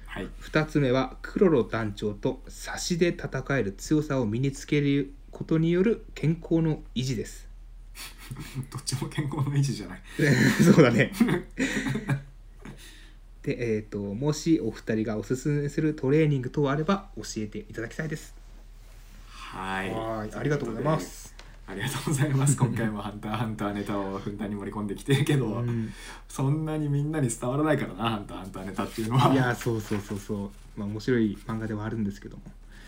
はい。2つ目はクロロ団長と差しで戦える強さを身につけることによる健康の維持です。どっちも健康の維持じゃない。そうだね。でえっ、ともしお二人がおすすめするトレーニング等あれば教えていただきたいです。はい。はいありがとうございますありがとうございます。今回も「ハンターハンター」ネタをふんだんに盛り込んできてるけど、うん。そんなにみんなに伝わらないからな「ハンターハンター」ネタっていうのは。いやそうそうそうそう。まあ面白い漫画ではあるんですけども。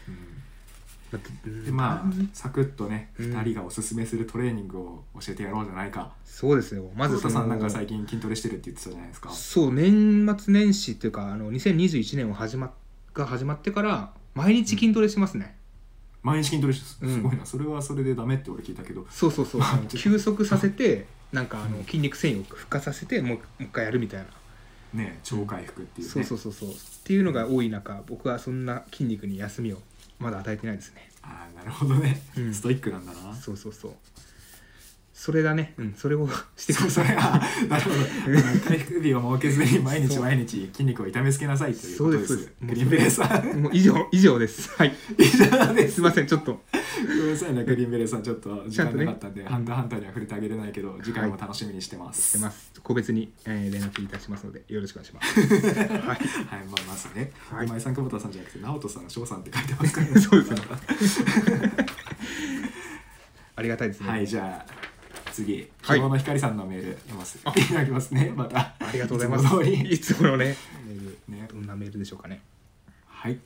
うん。でまあサクッとね、うん2人がおすすめするトレーニングを教えてやろうじゃないか。そうですよ。まずそさんなんか最近筋トレしてるって言ってたじゃないですか。そう年末年始っていうかあの2021年を始まが始まってから毎日筋トレしてますね、毎日筋トレす。ごいな、それはそれでダメって俺聞いたけど。そうそうそう。休息させてなんかあの筋肉繊維を孵化させてもうもう一回やるみたいな、ね超回復っていうね。そうそうそうそう。っていうのが多い中僕はそんな筋肉に休みをまだ与えてないですね。ああなるほどね、うん。ストイックなんだな。そうそうそうそれだね。うん。それを してください。なるほど。回復日を設けずに毎日毎日筋肉を痛めつけなさいということです。グリーンベレーさん。もう以上以上です。はい。以上です。すいませんちょっと。ごめんなさいねグリーンベレーさん。ちょっと時間なかったんで、ハンターハンターには触れてあげれないけど次回も楽しみにしてます、してます。個別に、えー連絡いたしますのでよろしくお願いします。はい。はい、まあまずね、はい。今井さん久保田さんじゃなくて直人さん翔さんって書いてますからね。そうですね ありがたいですね。はいじゃあ次はい。希望の光さんのメール読ます、い、ただきますねまた。ありがとうございます。いつものねメールねどんなメールでしょうかね。はい、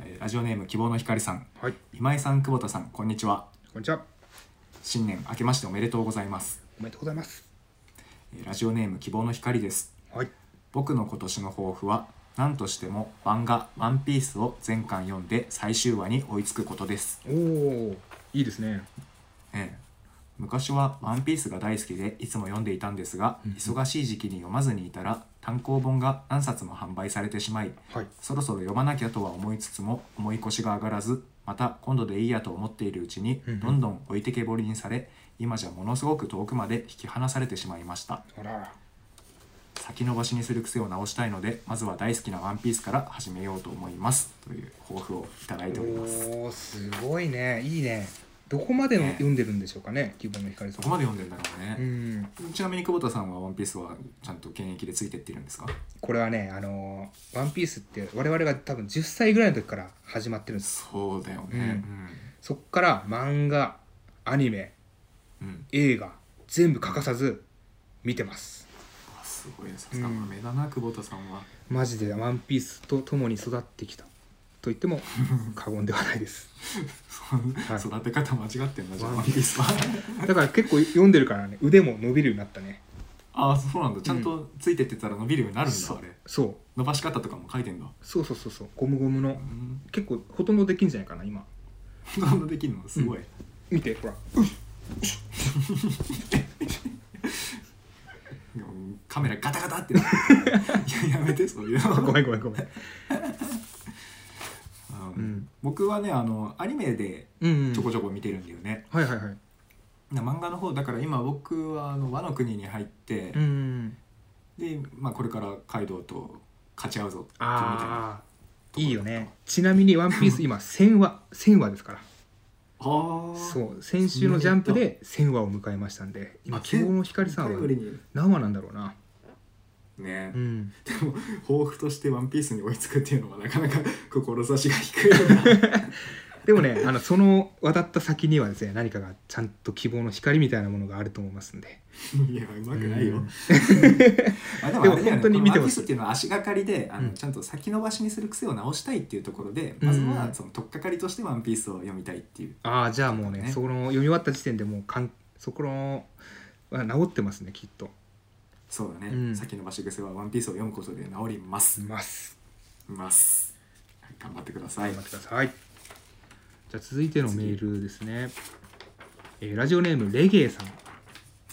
えーラジオネーム希望の光さん。はい。今井さん久保田さんこんにちは。こんにちは。新年明けましておめでとうございます。おめでとうございます。えーラジオネーム希望の光です。はい。僕の今年の抱負は何としても漫画「ワンピースを全巻読んで最終話に追いつくことです、おおいいですね。ええ昔は「ワンピースが大好きでいつも読んでいたんですが、うん忙しい時期に読まずにいたら単行本が何冊も販売されてしまいはい。そろそろ読まなきゃとは思いつつも重い腰が上がらずまた今度でいいやと思っているうちにうんうん。どんどん置いてけぼりにされ今じゃものすごく遠くまで引き離されてしまいました。あらら。先延ばしにする癖を直したいのでまずは大好きな「ワンピースから始めようと思います。という抱負をいただいております。おおすごいね。いいねどこまでのね読んでるんでしょうかね希望の光さん。そこまで読んでんだろううね、ん。ちなみに久保田さんは「ワンピースはちゃんと現役でついてってるんですか？これはねあのーワンピースって我々が多分10歳ぐらいの時から始まってるんですそうだよね。そっから漫画アニメうん、うん映画全部欠かさず見てます。あすごいさすが豆だな、久保田さんは。マジでワンピースと共に育ってきたと言っても過言ではないです。はい。育て方間違ってんだじゃあ。ワンピースはだから結構読んでるからね。腕も伸びるようになったね。ああそうなんだ。ちゃんとついてってたら伸びるようになるんだ、そう。あれ。そう。伸ばし方とかも書いてんだ。そうそうそうそう。ゴムゴムの。うん。結構ほとんどできんじゃないかな今。ほとんどできるの？すごい、見てほら。うんカメラガタガタってなって いややめてそういうの。ごめんごめんごめんうん。僕はねあのアニメでうんちょこちょこ見てるんだよね、はいはいはい。な漫画の方だから今僕はあの和の国に入って、うんで、まあ、これからカイドウと勝ち合うぞってみたいなああいいよね。ちなみに「ワンピース 今1000話1000話ですから。あー。そう。先週のジャンプで1000話を迎えましたんで今あ希望の光さんは何話なんだろうなね、うん。でも抱負としてワンピースに追いつくっていうのはなかなか志が低い でもねあのその渡った先にはですね何かがちゃんと希望の光みたいなものがあると思いますんで。いやうまくないよ、うん。あでもね本当に見てこのワンピーますスっていうのは足がかりであの、うん。ちゃんと先延ばしにする癖を直したいっていうところで、うん。まずはその取っかかりとしてワンピースを読みたいっていう。ああじゃあもうねね。その読み終わった時点でもうかんそこのは治ってますねきっとそうだね、うん。先延ばし癖はワンピースを読むことで治ります、ます。ます。はい頑張ってください。頑張ってください。じゃあ続いてのメールですね、えーラジオネームレゲエさん。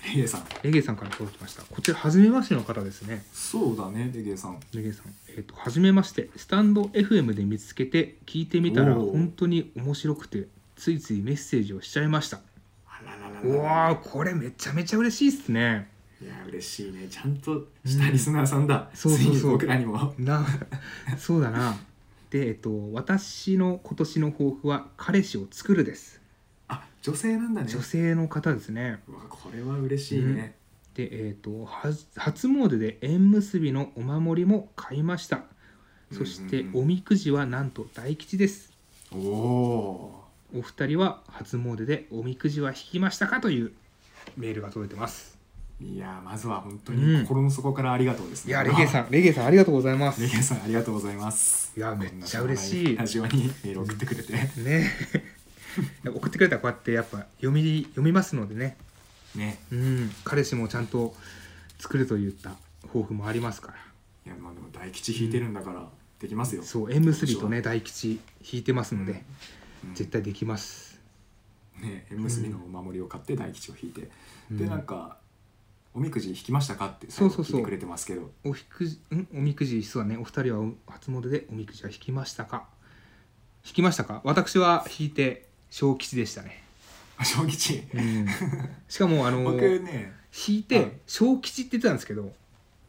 レゲエさん。レゲエさんから届きました。こちら初めましての方ですね。そうだねレゲエさん。レゲエさん。えっ、と初めまして。スタンド FM で見つけて聞いてみたらおー。本当に面白くてついついメッセージをしちゃいました。あらららら。うわーこれめちゃめちゃ嬉しいっすね嬉しいね。ちゃんとしたリスナーさんだ、そうそうそう。ついに僕らにも。なそうだな。でえっと私の今年の抱負は彼氏を作るです。あ女性なんだね。女性の方ですね。うわこれは嬉しいね、でえっとは初詣で縁結びのお守りも買いました。そしてうんうんうん。おみくじはなんと大吉です。おおお二人は初詣でおみくじは引きましたかというメールが届いてます。ーいやまずは本当うん。に心の底からありがとうですね、いやレゲエさんレゲエさんありがとうございます。レゲエさんありがとうございます。いやめっちゃ嬉しい。ラジオにメール送ってくれて。ね。送ってくれたらこうやってやっぱ読み読みますのでね。ね。うん。彼氏もちゃんと作るといった抱負もありますから。いやまあでも大吉引いてるんだからできますよ、そう縁結びとね大吉引いてますので、うん。絶対できます。ね縁結びのお守りを買って大吉を引いて、うん。でなんかおみくじ引きましたかってそうそうそう。最後聞いてくれてますけど。おひくじん？おみくじそうだね。お二人はお初詣でおみくじは引きましたか？引きましたか？私は引いて小吉でしたね、あ小吉？うん、しかもあの僕ね引いて小吉って言ってたんですけど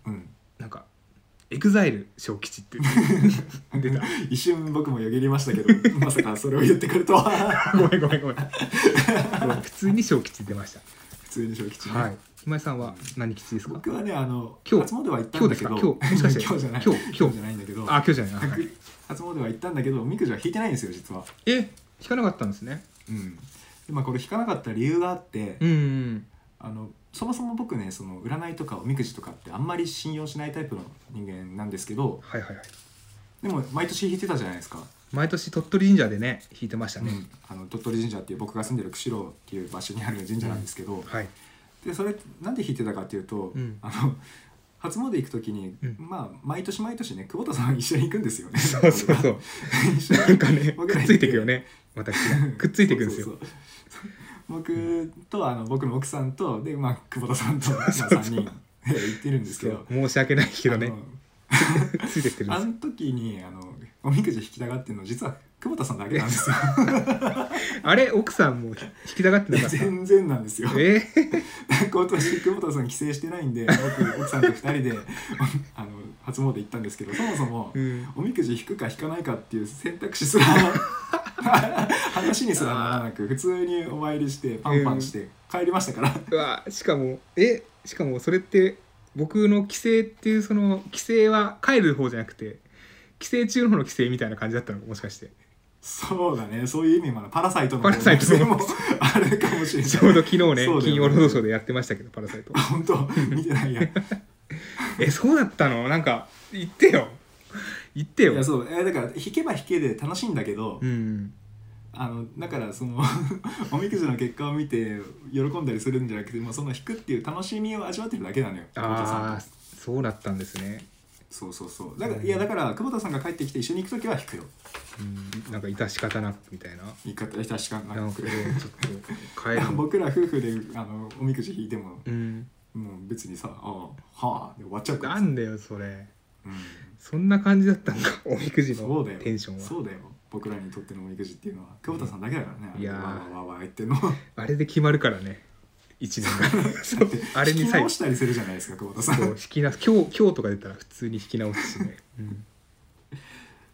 うん。なんか EXILE 小吉って 出た。一瞬僕もよぎりましたけどまさかそれを言ってくるとは。ごめんごめんごめん。普通に小吉出まし普通に小吉ね、はい。今井さんは何吉ですか？僕はねあの今日初詣は行ったんだけど今日ですか？今日じゃない。今日今日じゃないんだけど。あ今日じゃない。あはい。初詣は行ったんだけどおみくじは引いてないんですよ実は。え？引かなかったんですね。うん。でまあこれ引かなかった理由があって、うんうんあのそもそも僕ねその占いとかおみくじとかってあんまり信用しないタイプの人間なんですけどはいはいはい。でも毎年引いてたじゃないですか、毎年鳥取神社でね引いてましたね、うん。あの鳥取神社っていう僕が住んでる釧路っていう場所にある神社なんですけど、はい。でそれなんで引いてたかっていうと、うん。あの初詣行く時に、うん。まあ毎年毎年ね久保田さん一緒に行くんですよね。そうそうそう。一緒に。なんかねくっついていくよね。私が。くっついていくんですよ。そうそうそう。僕とあの僕の奥さんとで、まあ、久保田さんと、まあ、3人で行ってるんですけど。申し訳ないけどね ついてってるんですあの時にあのおみくじ引きたがってるの実は久保田さんだけなんですよ。あれ？奥さんも引きたがってなかった？全然なんですよ。え？今年久保田さん帰省してないんで僕奥さんと2人であの初詣行ったんですけどそもそも、ーうん。おみくじ引くか引かないかっていう選択肢すら話にすらならなく普通にお参りしてパンパンして帰りましたから、うわしかもえ？しかもそれって僕の帰省っていうその帰省は帰る方じゃなくて帰省中の方の帰省みたいな感じだったのもしかして。そうだね。そういう意味もパラサイトのパラサイトのも。あるかもしれない。ちょうど昨日ねね。金曜ロードショーでやってましたけどパラサイト。あ本当？見てないや。い えそうだったの？なんか言ってよ。言ってよ。やそう。えだから弾けば弾けで楽しいんだけど、うんあのだからその おみくじの結果を見て喜んだりするんじゃなくてもうその弾くっていう楽しみを味わってるだけなのよ久保田さんと。ああそうだったんですね。そうそうそう。だからいやだから久保田さんが帰ってきて一緒に行く時は弾くよ。うん。なんか致し方なくみたいな。言い方なんかこれちょっと 僕ら夫婦であのおみくじ引いても、うん。もう別にさ「ああはあ」で終わっちゃうから。さなんだよそれ。うん。そんな感じだったんかおみくじのテンションは。そうだよ僕らにとってのおみくじっていうのは久保田さんだけだからね、いやー。わーわーわー言ってんのあれで決まるからね一年が あれに引き最後直したりするじゃないですか久保田さん。そう引き直す今日今日とか出たら普通に引き直すしね、うん、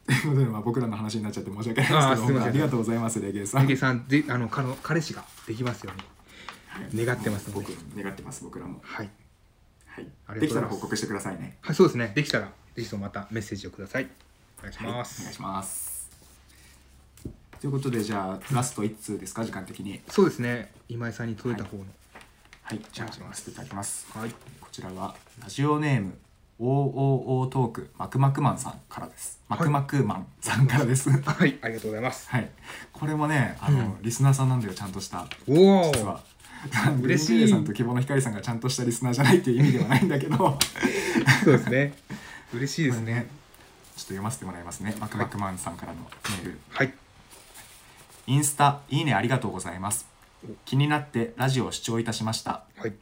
ということで、まあ、僕らの話になっちゃって申し訳ないあーですけどません。ありがとうございますレゲエさん。ネゲさんであの彼の彼氏ができますように。願ってますので。僕願ってます僕らも。はい、はい。ありでがとうございます。きたら報告してくださいね。はい、そうですね。できたらぜひともまたメッセージをください。お願いしはいお願いしますということでじゃあラスト1通ですか時間的に。そうですね。今井さんに届いた方の。はい。じゃあお願いします読ませていただきます。はい、こちらはラジオネーム OOO トークマクマクマンさんからです。マクマクマンさんからです。はい、ありがとうございます。はい。これもねあの、リスナーさんなんだよちゃんとした。おお実は。嬉しい。さんと希望の光さんがちゃんとしたリスナーじゃないっていう意味ではないんだけど。そうですね。嬉しいですねちょっと読ませてもらいますね。マクマクマンさんからのメール。はいインスタいいねありがとうございます。気になってラジオを視聴いたしました。はい。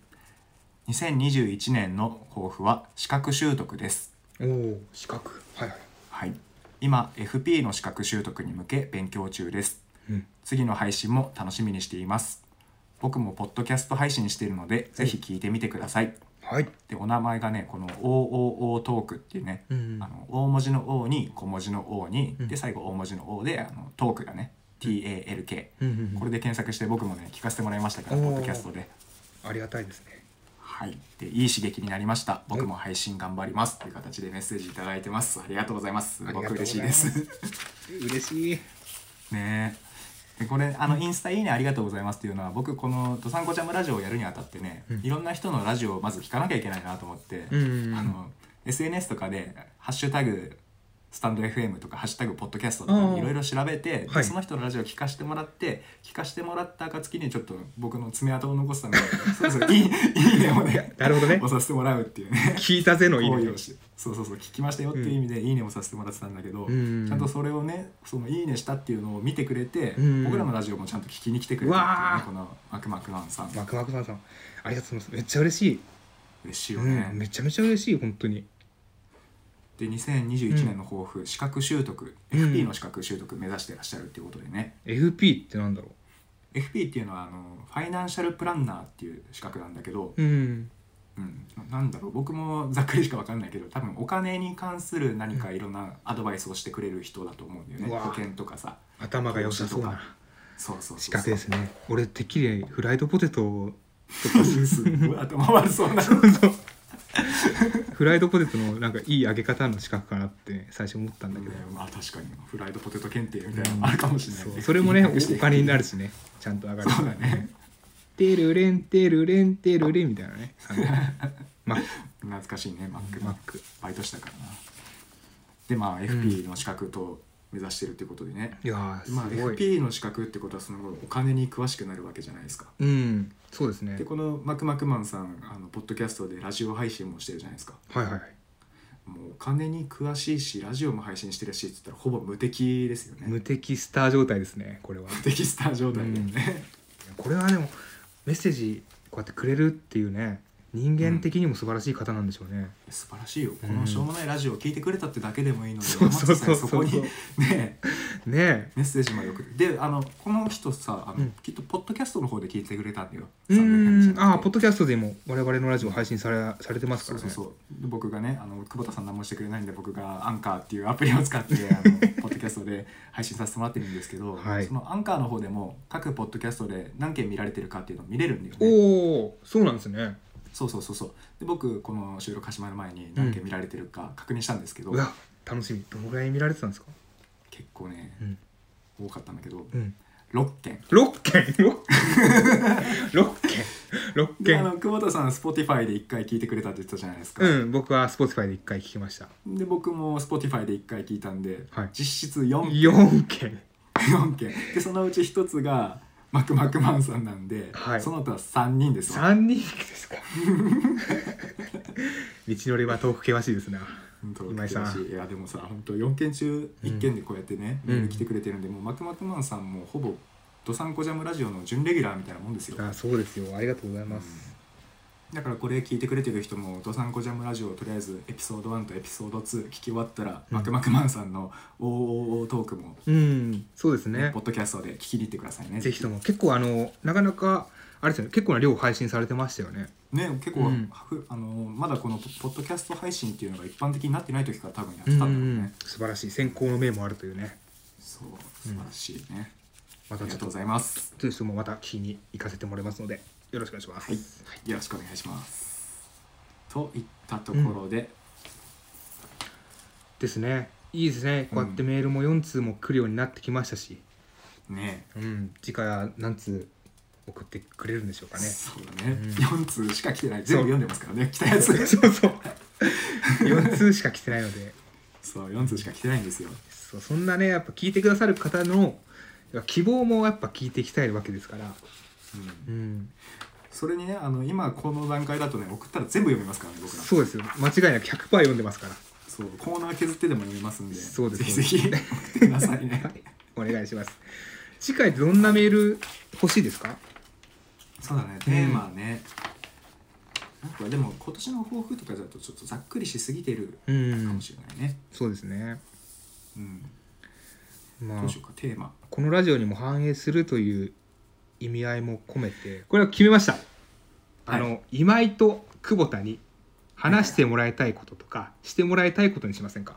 2021年の抱負は資格習得です。おお資格。はいはい。はい。今 FP の資格習得に向け勉強中です。うん。次の配信も楽しみにしています。僕もポッドキャスト配信しているのでぜひ聞いてみてください。はい。でお名前がねこの OOO トークっていうね、うんあの大文字の O に小文字の O に、うん。で最後大文字の O であのトークがね TALK、うんうんうん。これで検索して僕もね聞かせてもらいましたからポッドキャストで。ありがたいですね。はい。でいい刺激になりました。僕も配信頑張りますという形でメッセージいただいてます。ありがとうございます。すごく嬉しいです。嬉しい。ね。えでこれあのインスタいいねありがとうございますっていうのは僕この「どさんこちゃんもラジオ」をやるにあたってね、うん。いろんな人のラジオをまず聞かなきゃいけないなと思って、うんうんうん。あの SNS とかで「ハッシュタグスタンド FM」とか「ハッシュタグポッドキャスト」とかいろいろ調べて、ではい。その人のラジオを聞かせてもらって聞かせてもらった暁にちょっと僕の爪痕を残すために そろそろいいいいねをねなるほどね。押させてもらうっていうね。聞いたぜのいいね。そうそうそう聞きましたよっていう意味で「いいね」をさせてもらってたんだけど、うん。ちゃんとそれをねその「いいね」したっていうのを見てくれて、うん。僕らのラジオもちゃんと聞きに来てくれたっていうねこのマクマクマンさん。マクマクさんさん。ありがとうございます。めっちゃ嬉しい、嬉しいよね、うん、めちゃめちゃ嬉しい本当にで2021年の抱負、資格習得うん。FP の資格習得目指してらっしゃるっていうことでね、FP ってなんだろ FP っていうのはあのファイナンシャルプランナーっていう資格なんだけど、ううん。うん、なんだろう？僕もざっくりしか分かんないけど多分お金に関する何かいろんなアドバイスをしてくれる人だと思うんだよね、うわ。保険とかさ頭が良さそうなそうそう資格ですね。俺てっきりフライドポテト すごい頭悪そうな フライドポテトのなんかいい揚げ方の資格かなって最初思ったんだけど、まあ確かに。フライドポテト検定みたいなのもあるかもしれない、そう。それもねおお金になるるしね。ちゃんと上がるそうだね。テルレンテルレンテルレンみたいなね。マッ懐かしいねマック。クマック。バイトしたからな。でまあ FP の資格と目指してるってことでね、いやーまあすごい、FP の資格ってことはそのお金に詳しくなるわけじゃないですか。うんそうですね。でこのマクマクマンさんあのポッドキャストでラジオ配信もしてるじゃないですか。はいはいはい。もうお金に詳しいしラジオも配信してるしって言ったらほぼ無敵ですよね。無敵スター状態ですねこれは。無敵スター状態だよね、これはでもメッセージこうやってくれるっていうね人間的にも素晴らしい方なんでしょうね、素晴らしいよ、うん。このしょうもないラジオを聞いてくれたってだけでもいいのでそうそこに ねねメッセージまで送って。であのこの人さあの、うん。きっとポッドキャストの方で聞いてくれたんだよ。えうん。ああポッドキャストでも我々のラジオ配信されされてますからね。そうそうそう。で僕がねあの久保田さん何もしてくれないんで僕がアンカーっていうアプリを使って あのポッドキャストで配信させてもらってるんですけど、はい。そのアンカーの方でも各ポッドキャストで何件見られてるかっていうのを見れるんだよね。おおそうなんですねそうそうそうそう。で僕この収録始まる前に何件見られてるか確認したんですけど、うわ楽しみ。どのぐらい見られてたんですか？結構ねうん、多かったんだけどうん、6件。6件？6件。6であの件久保田さん Spotify で1回聞いてくれたって言ってたじゃないですか、うん僕は Spotify で1回聞きました。で僕も Spotify で1回聞いたんで、はい。実質4 4件。4件。でそのうち1つがマクマクマンさんなんで、はい。その他3人ですわ。3人ですか。道のりは遠く険しいですな。本当今井さん。い。いやでもさ本当4件中1件でこうやってね、うん。来てくれてるんで、もうマクマクマンさんもほぼドサンコジャムラジオの準レギュラーみたいなもんですよ。あそうですよ。ありがとうございます、だからこれ聞いてくれてる人もドサンコジャムラジオとりあえずエピソード1とエピソード2聞き終わったら、うん。マクマクマンさんの OOO トークも、うん、そうですね。ポッドキャストで聞きに行ってくださいねぜひとも。結構あのなかなかあれですよね。結構な量配信されてましたよね。ね結構、うん。ふあのまだこのポッドキャスト配信っていうのが一般的になってない時から多分やっうんてたんだろうね、うん。素晴らしい。先行の面もあるというね。そう素晴らしいね、またちょっと。ありがとうございます。という人もまた聞きに行かせてもらいますのでよろしくお願いします、はい、よろしくお願いします。といったところで、ですね。いいですね。こうやってメールも4通も来るようになってきましたし、ね。うん、次回は何通送ってくれるんでしょうかね。そうだね、うん。4通しか来てない。全部読んでますからね。来たやつ。そうそう。4通しか来てないので。そう4通しか来てないんですよ。そうそんなねやっぱ聞いてくださる方の希望もやっぱ聞いていきたいわけですから、うん。うん、それにねあの今この段階だとね送ったら全部読みますからね僕ら。そうですよ。間違いなく100%読んでますから。そう。コーナー削ってでも読みますんでそうです。ぜひぜひ送ってくださいね。はい。お願いします。次回どんなメール欲しいですか？そうだね。テーマね、なんかでも今年の抱負とかだとちょっとざっくりしすぎてるうかんもしれないね、そうですね。うん。まあ。どうしようかテーマ。このラジオにも反映するという意味合いも込めて。これは決めました。あの、今井と久保田に話してもらいたいこととかしてもらいたいことにしませんか？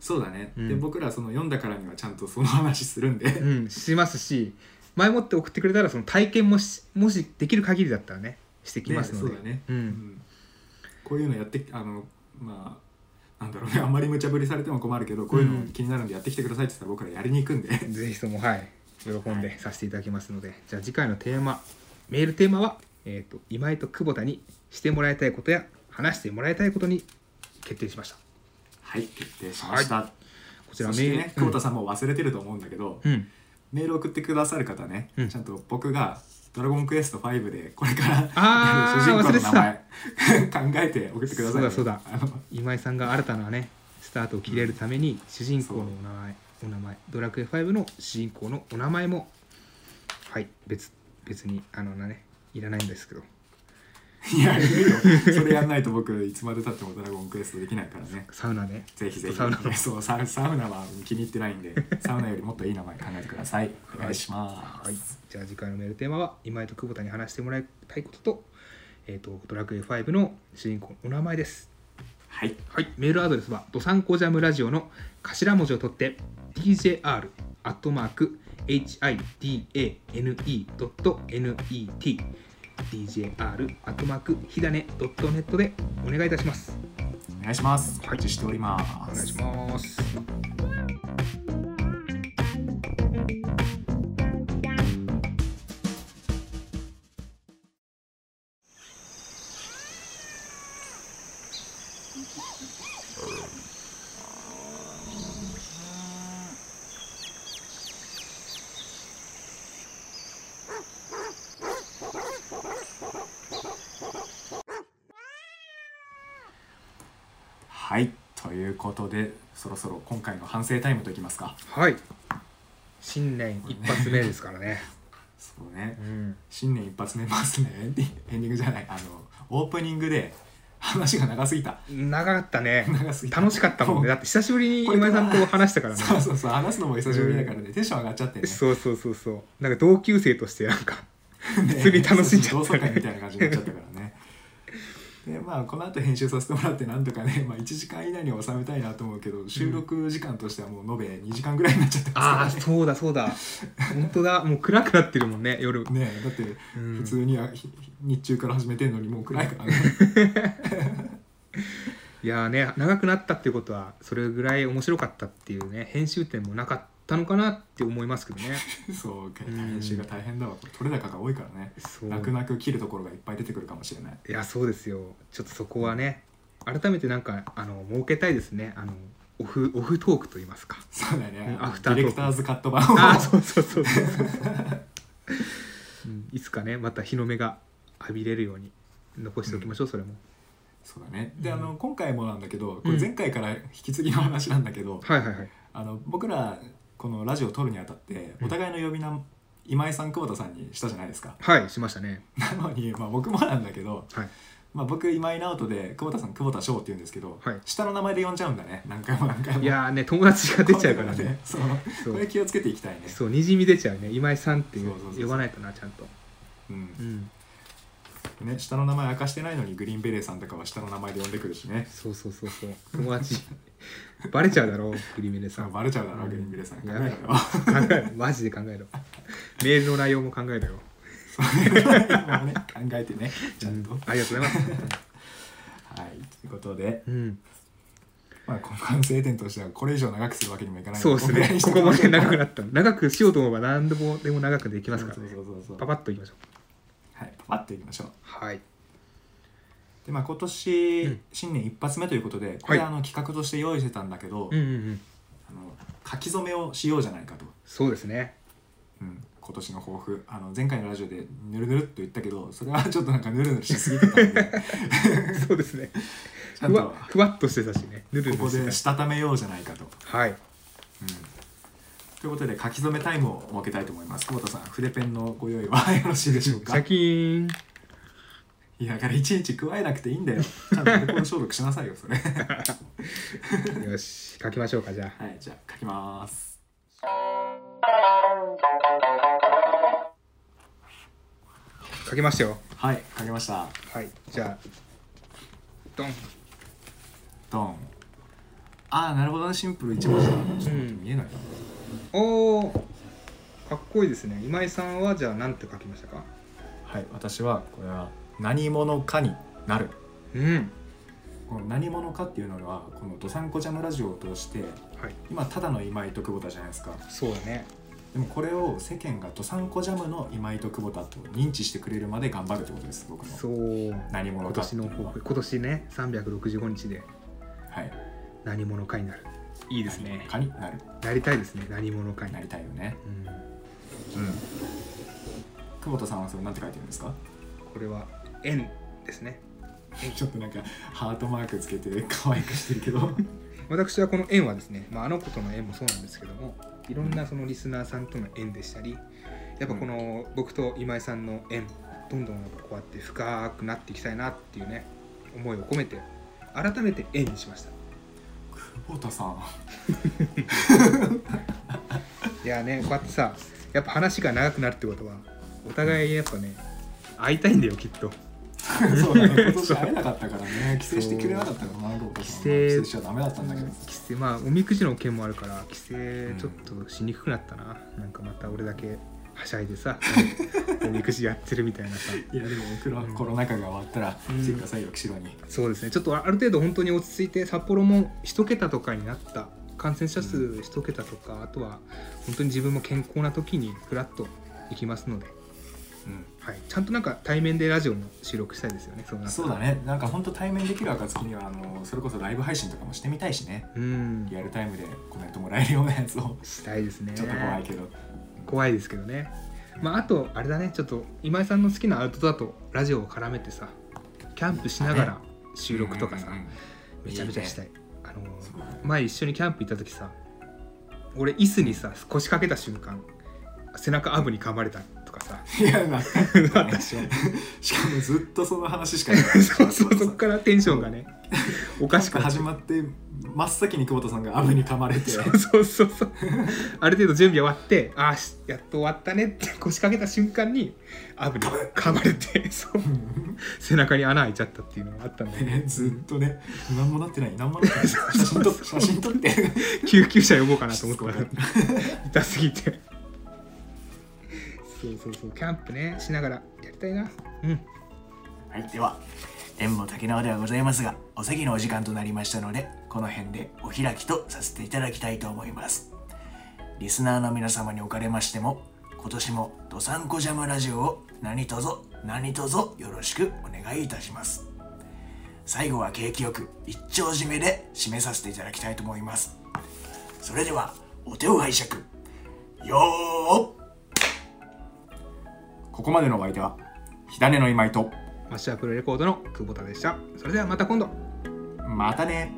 そうだね、うん。で僕らその読んだからにはちゃんとその話するんで、うんしますし前もって送ってくれたらその体験もしもしできる限りだったらねしてきますので、そうだね、ううん。んこういうのやってあのまあなんだろうね。あんまり無茶ぶりされても困るけどこういうの気になるんでやってきてくださいって言ったら僕らやりに行くんで。ぜひともはい喜んでさせていただきますので、じゃあ次回のテーマメールテーマは、えー、と今井と久保田にしてもらいたいことや話してもらいたいことに決定しました。はい決定しました、こちらそしてね久保田ささんも忘れてると思うんだけど、ん、うん。メール送ってくださる方ね、うん。ちゃんと僕が「ドラゴンクエスト5」でこれから 主人公の名た。前 考えて送ってくださいね、そうだあの今井さんが新たなねスタートを切れるために主人公のお名前お名前。ドラクエ5の主人公のお名前もはい別別にあのねいらないんですけど。いやいいよ。それやんないと僕いつまでたってもドラゴンクエストできないからね。サウナでぜひぜひ。サウナの。そうサウサウナは気に入ってないんでサウナよりもっといい名前考えてください。お願いします、はい、じゃあ次回のメールテーマは今井と久保田に話してもらいたいことと,、えー、とドラクエ5の主人公のお名前ですはい。はい、メールアドレスはドサンコジャムラジオの頭文字を取って DJR アットマーク HIDANE.net DJR アットマークひだね .net でお願いいたします。お願いします。おはい。待ちしております。お願いしますそろそろ今回の反省タイムといきますか。はい。新年一発目ですからね。そうね。うん。新年一発目ますね。エンディエングじゃない。あのオープニングで話が長すぎた。長かったね。長すぎた。楽しかったもんね。だって久しぶりに今井さんと話したからね。そうそうそう。話すのも久しぶりだからね、テンション上がっちゃってね。そうそうそうそう。なんか同級生としてなんか ね普通に楽しんじゃったね。同窓会みたいな感じになっちゃったからねでまあこの後編集させてもらってなんとかね、まあ、1時間以内に収めたいなと思うけど収録時間としてはもう延べ2時間ぐらいになっちゃってああますかそうだそうだ。本当だ。もう暗くなってるもんね夜。らねねだってうん。普通にはひ日中から始めてんのにもう暗いからね。いやーね長くなったっていうことはそれぐらい面白かったっていうね編集点もなかったのかなって思いますけどね。そう編集が大変だわ。これ取れ高が多いからね。泣く泣く切るところがいっぱい出てくるかもしれない。いやそうですよ。ちょっとそこはね改めてなんかあの設けたいですね。あのオフオフトークと言いますか。そうだね。うんアフタートーク。ディレクターズカット版を。ああそうそうそうそうそう、うん、いつかねまた日の目が浴びれるように残しておきましょう、それも。そうだね。で、うん。あの今回もなんだけどこれうん。前回から引き継ぎの話なんだけど、はいはいはい。あの僕らこのラジオを撮るにあたってうん。お互いの呼び名今井さん久保田さんにしたじゃないですか。はいしましたね。なのに、まあ、僕もなんだけど、はい。まあ、僕今井直人で久保田さん久保田翔って言うんですけど、はい。下の名前で呼んじゃうんだね何回も何回も。いやーね友達が出ちゃうからね。そうそう。これ気をつけていきたいね。そうにじみ出ちゃうね今井さんってそうそうそうそう。呼ばないとなちゃんと。うん。うんね下の名前明かしてないのにグリーンベレーさんとかは下の名前で呼んでくるしね。そうそうそうそう。友達。バレちゃうだろうグリメレさん。バレちゃうだろ、うん。グリーンベレーさん。考やえろよ。考えろ。マジで考えろ。メールの内容も考えろよ。ね考えてね。ちゃんと、うん。ありがとうございます。はい。ということで、うん。まあ、この反省点としてはこれ以上長くするわけにもいかない。そうですね。ここまで長くなった。長くしようと思えば何でもでも長くできますからそうねそうそうそう。パパッといきましょうはいパパッといきましょう。はい。でまあ今年、うん。新年一発目ということでこれ、はいあの企画として用意してたんだけど、うんうんうん。あの書き初めをしようじゃないかと、そうですね。うん、今年の抱負。あの前回のラジオでぬるぬるっと言ったけどそれはちょっとなんかぬるぬるしすぎてたんで。そうですね。ふわとふわっとしてたしね。ぬるぬここでしたためようじゃないかと、はい。うん、ということで書き初めタイムを設けたいと思います。久保田さん筆ペンのご用意は よろしいでしょうか？シャキーン。いやだからいちいち加えなくていいんだよ。ちゃんとアルコ消毒しなさいよそれ。は よし書きましょうかじゃあ。いじゃあ書きます。書きましたよ。はい書きました。はいじゃあドン。ドン。ああなるほどね。シンプル一文字だ。ちょっと待ってうん見えないなおおかっこいいですね。今井さんはじゃあ何て書きましたか？はい私はこれは何者かになる。うん。この何者かっていうのはこの「どさんこジャムラジオ」を通してはい。今ただの今井と久保田じゃないですか。そうだね。でもこれを世間がどさんこジャムの今井と久保田と認知してくれるまで頑張るってことです僕の。そう。何者今かっていうのは。年の抱負。今年ね365日で。はい。何者かになるいいですね。何者かになる。なりたいですね。何者かに。なりたいよね。うん。うん。久保田さんはそれ何て書いてるんですか？これは円ですね。ちょっとなんかハートマークつけて可愛くしてるけど。私はこの縁はですね、まあ、あの子との縁もそうなんですけどもいろんなそのリスナーさんとの縁でしたりやっぱこの僕と今井さんの縁どんどんやっぱこうやって深くなっていきたいなっていうね思いを込めて改めて縁にしました久保田さん。いやねこうやってさやっぱ話が長くなるってことはお互いやっぱね会いたいんだよきっと。そうだね今年会えなかったからね。帰省してくれなかったからな帰省帰省しちゃダメだったんだけど。帰省。まあおみくじの件もあるから帰省ちょっとしにくくなったな、なんかまた俺だけはしゃいでさ おみくじやってるみたいなさ。いやでもコロコロナ禍が終わったらうん。来てくださいよ釧路に。そうですね。ちょっとある程度本当に落ち着いて札幌も一桁とかになった感染者数一桁とか、あとは本当に自分も健康な時にフラッと行きますので、うん。はい、ちゃんとなんか対面でラジオも収録したいですよねそうだね。なんか本当対面できる暁にはあのそれこそライブ配信とかもしてみたいしね。うん。リアルタイムでコメントもらえるようなやつを。したいですね。ちょっと怖いけど怖いですけどね。まああとあれだね。ちょっと今井さんの好きなアウトドアとラジオを絡めてさキャンプしながら収録とかさ、めちゃめちゃしたい。あの前一緒にキャンプ行った時さ俺椅子にさ腰掛けた瞬間背中アブに噛まれたさいやなあったでしかもずっとその話しかない。そうそうそっからテンションがねおかしく始まって真っ先に久保田さんがアブに噛まれて。そうそうそうそう。ある程度準備終わってああしやっと終わったねって腰掛けた瞬間にアブに噛まれてそう。背中に穴開いちゃったっていうのがあったんで、ね。ずっとね何もなってない。何もなってない。写真撮って写真撮って。救急車呼ぼうかなと思ってた痛すぎてそうそうそうキャンプねしながらやりたいな。うん。はい、では縁も竹縄ではございますがお席のお時間となりましたのでこの辺でお開きとさせていただきたいと思います。リスナーの皆様におかれましても今年もどさんこジャムラジオを何卒何卒よろしくお願いいたします。最後は景気よく一丁締めで締めさせていただきたいと思います。それではお手を拝借。よーここまでのお相手は火種の今井とマッシュアップルレコードの久保田でした。それではまた今度。またね